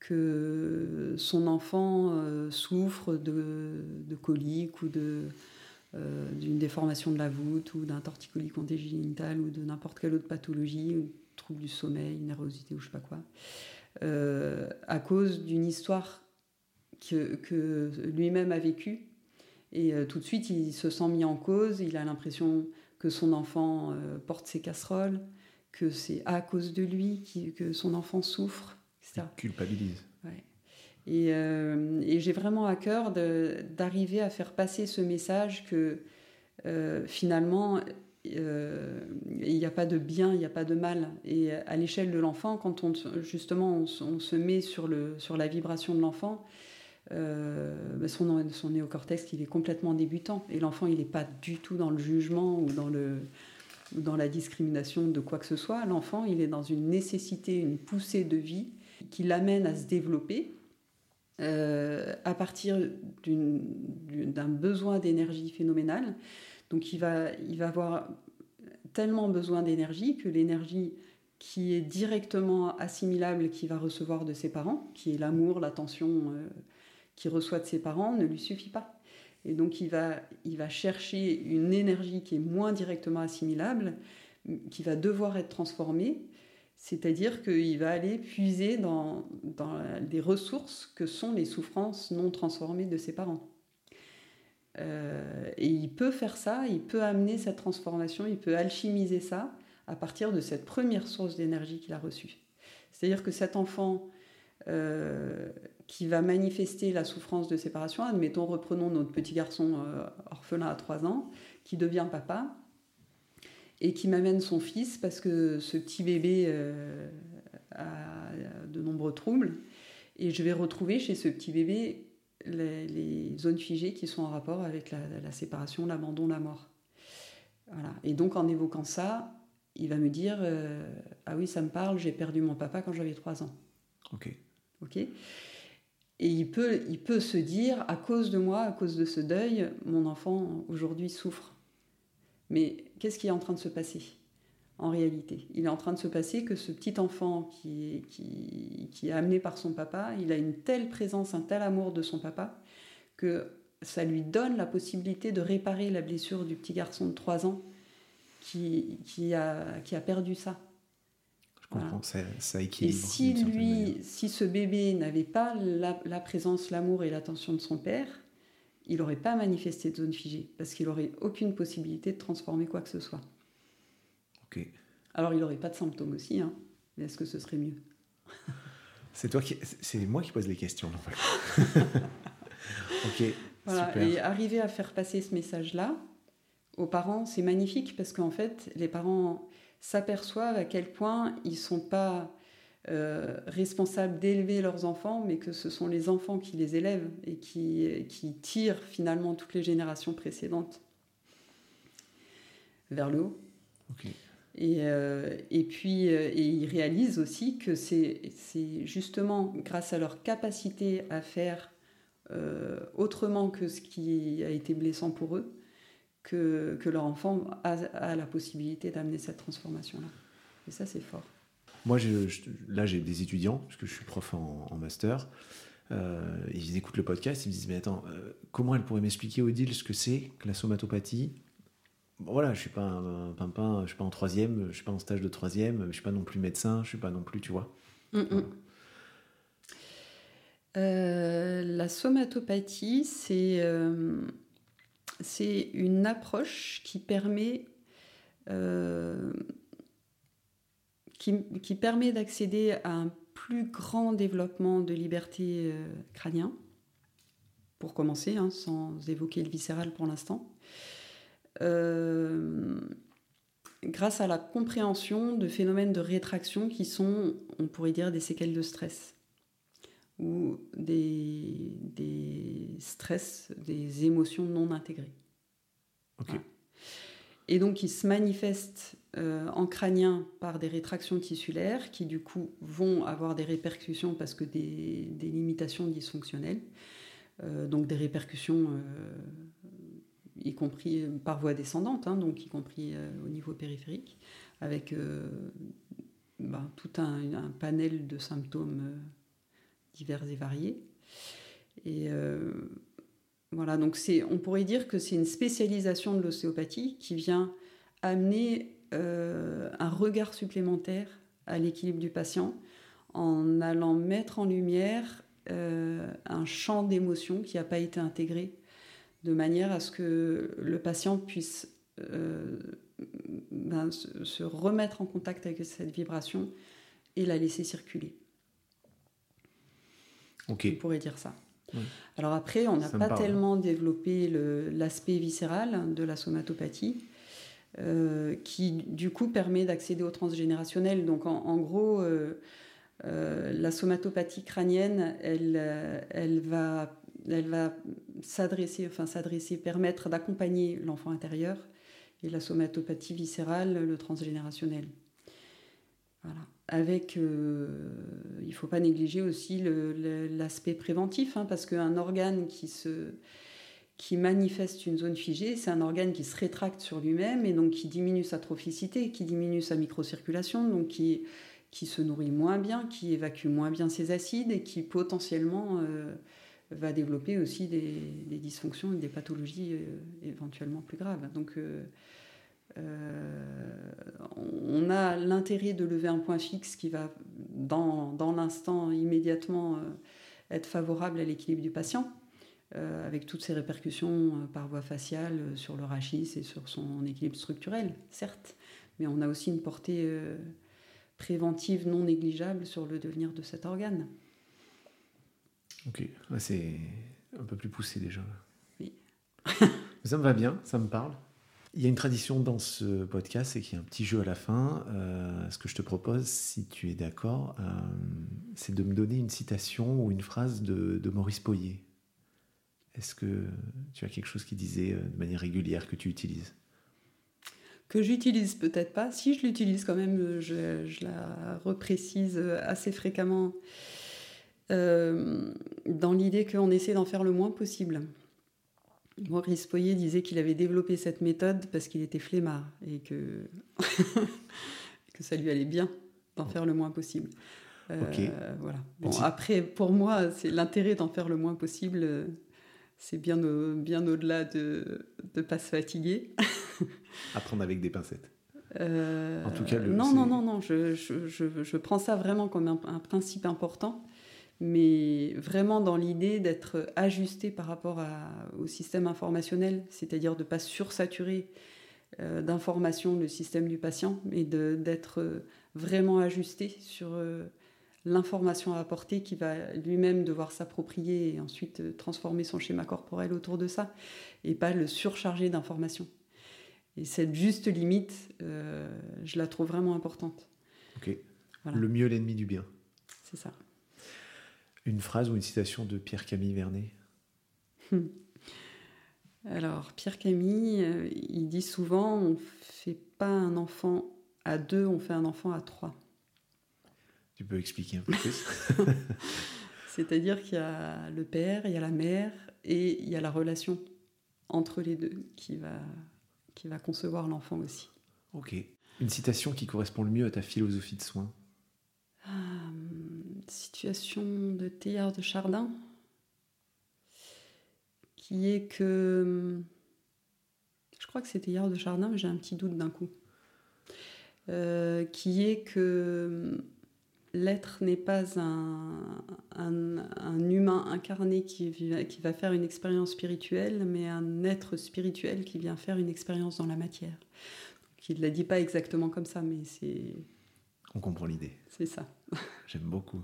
que son enfant souffre de, de coliques ou d'une déformation de la voûte ou d'un torticolis contégénital ou de n'importe quelle autre pathologie, ou trouble du sommeil, nervosité ou je sais pas quoi, à cause d'une histoire que, que lui-même a vécue et euh, tout de suite, il se sent mis en cause, il a l'impression que son enfant euh, porte ses casseroles, que c'est à cause de lui que son enfant souffre, etc. Il culpabilise. Et, euh, et j'ai vraiment à cœur d'arriver à faire passer ce message que finalement, il n'y a pas de bien, il n'y a pas de mal. Et à l'échelle de l'enfant, quand on, justement on, on, se met sur, le, sur la vibration de l'enfant, euh, son, son néocortex, il est complètement débutant. Et l'enfant, il n'est pas du tout dans le jugement ou dans, la discrimination de quoi que ce soit. L'enfant, il est dans une nécessité, une poussée de vie qui l'amène à se développer euh, à partir d'un besoin d'énergie phénoménal. Donc il va, il va avoir tellement besoin d'énergie que l'énergie qui est directement assimilable qu'il va recevoir de ses parents, qui est l'amour, l'attention, euh, qu'il reçoit de ses parents ne lui suffit pas. Et donc il va, il va chercher une énergie qui est moins directement assimilable, qui va devoir être transformée, c'est-à-dire qu'il va aller puiser dans, dans les ressources que sont les souffrances non transformées de ses parents. Euh, et il peut faire ça, il peut amener cette transformation, il peut alchimiser ça à partir de cette première source d'énergie qu'il a reçue. C'est-à-dire que cet enfant euh, qui va manifester la souffrance de séparation. Admettons, reprenons notre petit garçon euh, orphelin à 3 ans, qui devient papa, et qui m'amène son fils parce que ce petit bébé euh, a de nombreux troubles. Et je vais retrouver chez ce petit bébé les, zones figées qui sont en rapport avec la, séparation, l'abandon, la mort. Voilà. Et donc en évoquant ça, il va me dire euh, Ah oui, ça me parle, j'ai perdu mon papa quand j'avais 3 ans. Ok. Ok? Et il peut, il peut se dire, à cause de moi, à cause de ce deuil, mon enfant aujourd'hui souffre. Mais qu'est-ce qui est en train de se passer en réalité? Il est en train de se passer que ce petit enfant qui est, amené par son papa, il a une telle présence, un tel amour de son papa, que ça lui donne la possibilité de réparer la blessure du petit garçon de 3 ans qui a perdu ça ça, équilibre. Et si lui, si ce bébé n'avait pas la, présence, l'amour et l'attention de son père, il n'aurait pas manifesté de zone figée, parce qu'il n'aurait aucune possibilité de transformer quoi que ce soit. Ok. Alors il n'aurait pas de symptômes aussi, hein, mais est-ce que ce serait mieux? C'est toi qui, c'est moi qui pose les questions. ok. Voilà, et arriver à faire passer ce message-là aux parents, c'est magnifique parce qu'en fait, les parents s'aperçoivent à quel point ils ne sont pas euh, responsables d'élever leurs enfants, mais que ce sont les enfants qui les élèvent et qui, qui tirent finalement toutes les générations précédentes vers le haut. Et, euh, et, puis, euh, et ils réalisent aussi que c'est justement grâce à leur capacité à faire autrement que ce qui a été blessant pour eux, que, que leur enfant a, la possibilité d'amener cette transformation-là. Et ça, c'est fort. Moi, je, là, j'ai des étudiants, parce que je suis prof en, master. Euh, ils écoutent le podcast, ils me disent Mais attends, euh, comment elle pourrait m'expliquer, Odile, ce que c'est que la somatopathie Voilà, je suis pas un pimpin, je suis pas en troisième, je suis pas en stage de troisième, je suis pas non plus médecin, je suis pas non plus, tu vois. Mm, mm. Euh, la somatopathie, c'est c'est une approche qui permet, euh, qui, permet d'accéder à un plus grand développement de liberté euh, crânien, pour commencer, hein, sans évoquer le viscéral pour l'instant, euh, grâce à la compréhension de phénomènes de rétraction qui sont, on pourrait dire, des séquelles de stress ou des, des stress, des émotions non intégrées. Et donc, ils se manifestent euh, en crânien par des rétractions tissulaires qui, du coup, vont avoir des répercussions parce que des, des limitations dysfonctionnelles, euh, donc des répercussions, euh, y compris par voie descendante, hein, donc y compris au niveau périphérique, avec ben, tout un, un, panel de symptômes divers et variés. Et voilà, donc on pourrait dire que c'est une spécialisation de l'ostéopathie qui vient amener un regard supplémentaire à l'équilibre du patient en allant mettre en lumière un champ d'émotions qui n'a pas été intégré de manière à ce que le patient puisse euh, ben, se, remettre en contact avec cette vibration et la laisser circuler. On pourrait dire ça. Alors après, on n'a pas tellement développé l'aspect viscéral de la somatopathie. Euh, qui du coup permet d'accéder au transgénérationnel. Donc en, gros, euh, la somatopathie crânienne, elle, elle va elle va s'adresser, enfin s'adresser, permettre d'accompagner l'enfant intérieur et la somatopathie viscérale, le transgénérationnel. Voilà. Avec, euh, il ne faut pas négliger aussi l'aspect préventif, hein, parce qu'un organe qui, se, qui manifeste une zone figée, c'est un organe qui se rétracte sur lui-même et donc qui diminue sa trophicité, qui diminue sa microcirculation, donc qui, qui se nourrit moins bien, qui évacue moins bien ses acides et qui potentiellement euh, va développer aussi des, dysfonctions et des pathologies euh, éventuellement plus graves. Donc, euh, euh, on a l'intérêt de lever un point fixe qui va, dans, dans l'instant, immédiatement être favorable à l'équilibre du patient, avec toutes ses répercussions par voie faciale sur le rachis et sur son équilibre structurel, certes, mais on a aussi une portée préventive non négligeable sur le devenir de cet organe. Ok, c'est un peu plus poussé déjà. Oui. ça me va bien, ça me parle. Il y a une tradition dans ce podcast, c'est qu'il y a un petit jeu à la fin. Euh, ce que je te propose, si tu es d'accord, euh, c'est de me donner une citation ou une phrase de, Maurice Poyer. Est-ce que tu as quelque chose qui disait euh, de manière régulière que tu utilises? Que j'utilise peut-être pas. Si je l'utilise quand même, je, la reprécise assez fréquemment. Dans l'idée qu'on essaie d'en faire le moins possible. Maurice Poyer disait qu'il avait développé cette méthode parce qu'il était flemmard et que, que ça lui allait bien d'en faire le moins possible. Euh, voilà. Bon, après, pour moi, c'est l'intérêt d'en faire le moins possible. C'est bien, bien au-delà de ne pas se fatiguer. Apprendre avec des pincettes. Euh, en tout cas, non, non, non, non, je, je, je, je, prends ça vraiment comme un, un principe important mais vraiment dans l'idée d'être ajusté par rapport au système informationnel, c'est-à-dire de ne pas sursaturer euh, d'informations le système du patient, mais d'être vraiment ajusté sur euh, l'information à apporter qui va lui-même devoir s'approprier et ensuite euh, transformer son schéma corporel autour de ça, et pas le surcharger d'informations. Et cette juste limite, je la trouve vraiment importante. Ok. Le mieux l'ennemi du bien. C'est ça. Une phrase ou une citation de Pierre-Camille Vernet? Hmm. Alors, Pierre Camille, euh, il dit souvent on ne fait pas un enfant à deux, on fait un enfant à trois. Tu peux expliquer un peu plus? C'est-à-dire qu'il y a le père, il y a la mère et il y a la relation entre les deux qui va, qui va concevoir l'enfant aussi. Ok. Une citation qui correspond le mieux à ta philosophie de soins? Situation de Théard de Chardin, qui est que. Je crois que c'est Théard de Chardin, mais j'ai un petit doute d'un coup. Euh, qui est que l'être n'est pas un, un, humain incarné qui, qui va faire une expérience spirituelle, mais un être spirituel qui vient faire une expérience dans la matière. il ne la dit pas exactement comme ça, mais c'est... On comprend l'idée. C'est ça. J'aime beaucoup.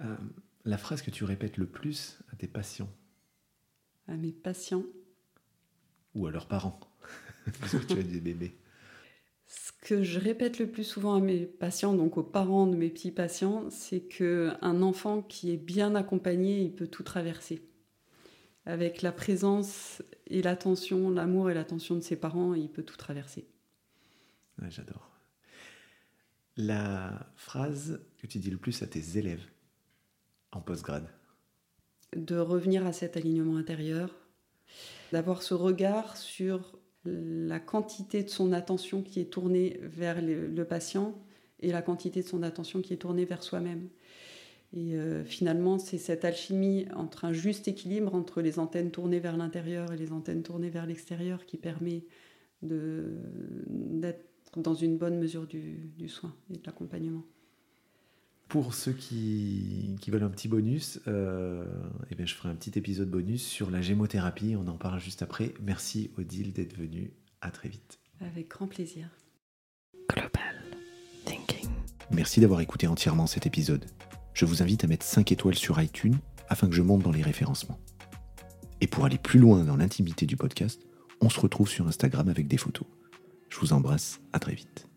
Euh, la phrase que tu répètes le plus à tes patients À mes patients Ou à leurs parents Parce que tu as des bébés. Ce que je répète le plus souvent à mes patients, donc aux parents de mes petits patients, c'est qu'un enfant qui est bien accompagné, il peut tout traverser. Avec la présence et l'attention, l'amour et l'attention de ses parents, il peut tout traverser. J'adore. La phrase que tu dis le plus à tes élèves en postgrad De revenir à cet alignement intérieur, d'avoir ce regard sur la quantité de son attention qui est tournée vers le, patient et la quantité de son attention qui est tournée vers soi-même. Et euh, finalement, c'est cette alchimie entre un juste équilibre entre les antennes tournées vers l'intérieur et les antennes tournées vers l'extérieur qui permet d'être dans une bonne mesure du, soin et de l'accompagnement. Pour ceux qui, veulent un petit bonus, euh, eh bien, je ferai un petit épisode bonus sur la gémothérapie. On en parle juste après. Merci Odile d'être venue. À très vite. Avec grand plaisir. Global Thinking. Merci d'avoir écouté entièrement cet épisode je vous invite à mettre 5 étoiles sur iTunes afin que je monte dans les référencements. Et pour aller plus loin dans l'intimité du podcast, on se retrouve sur Instagram avec des photos. Je vous embrasse, à très vite.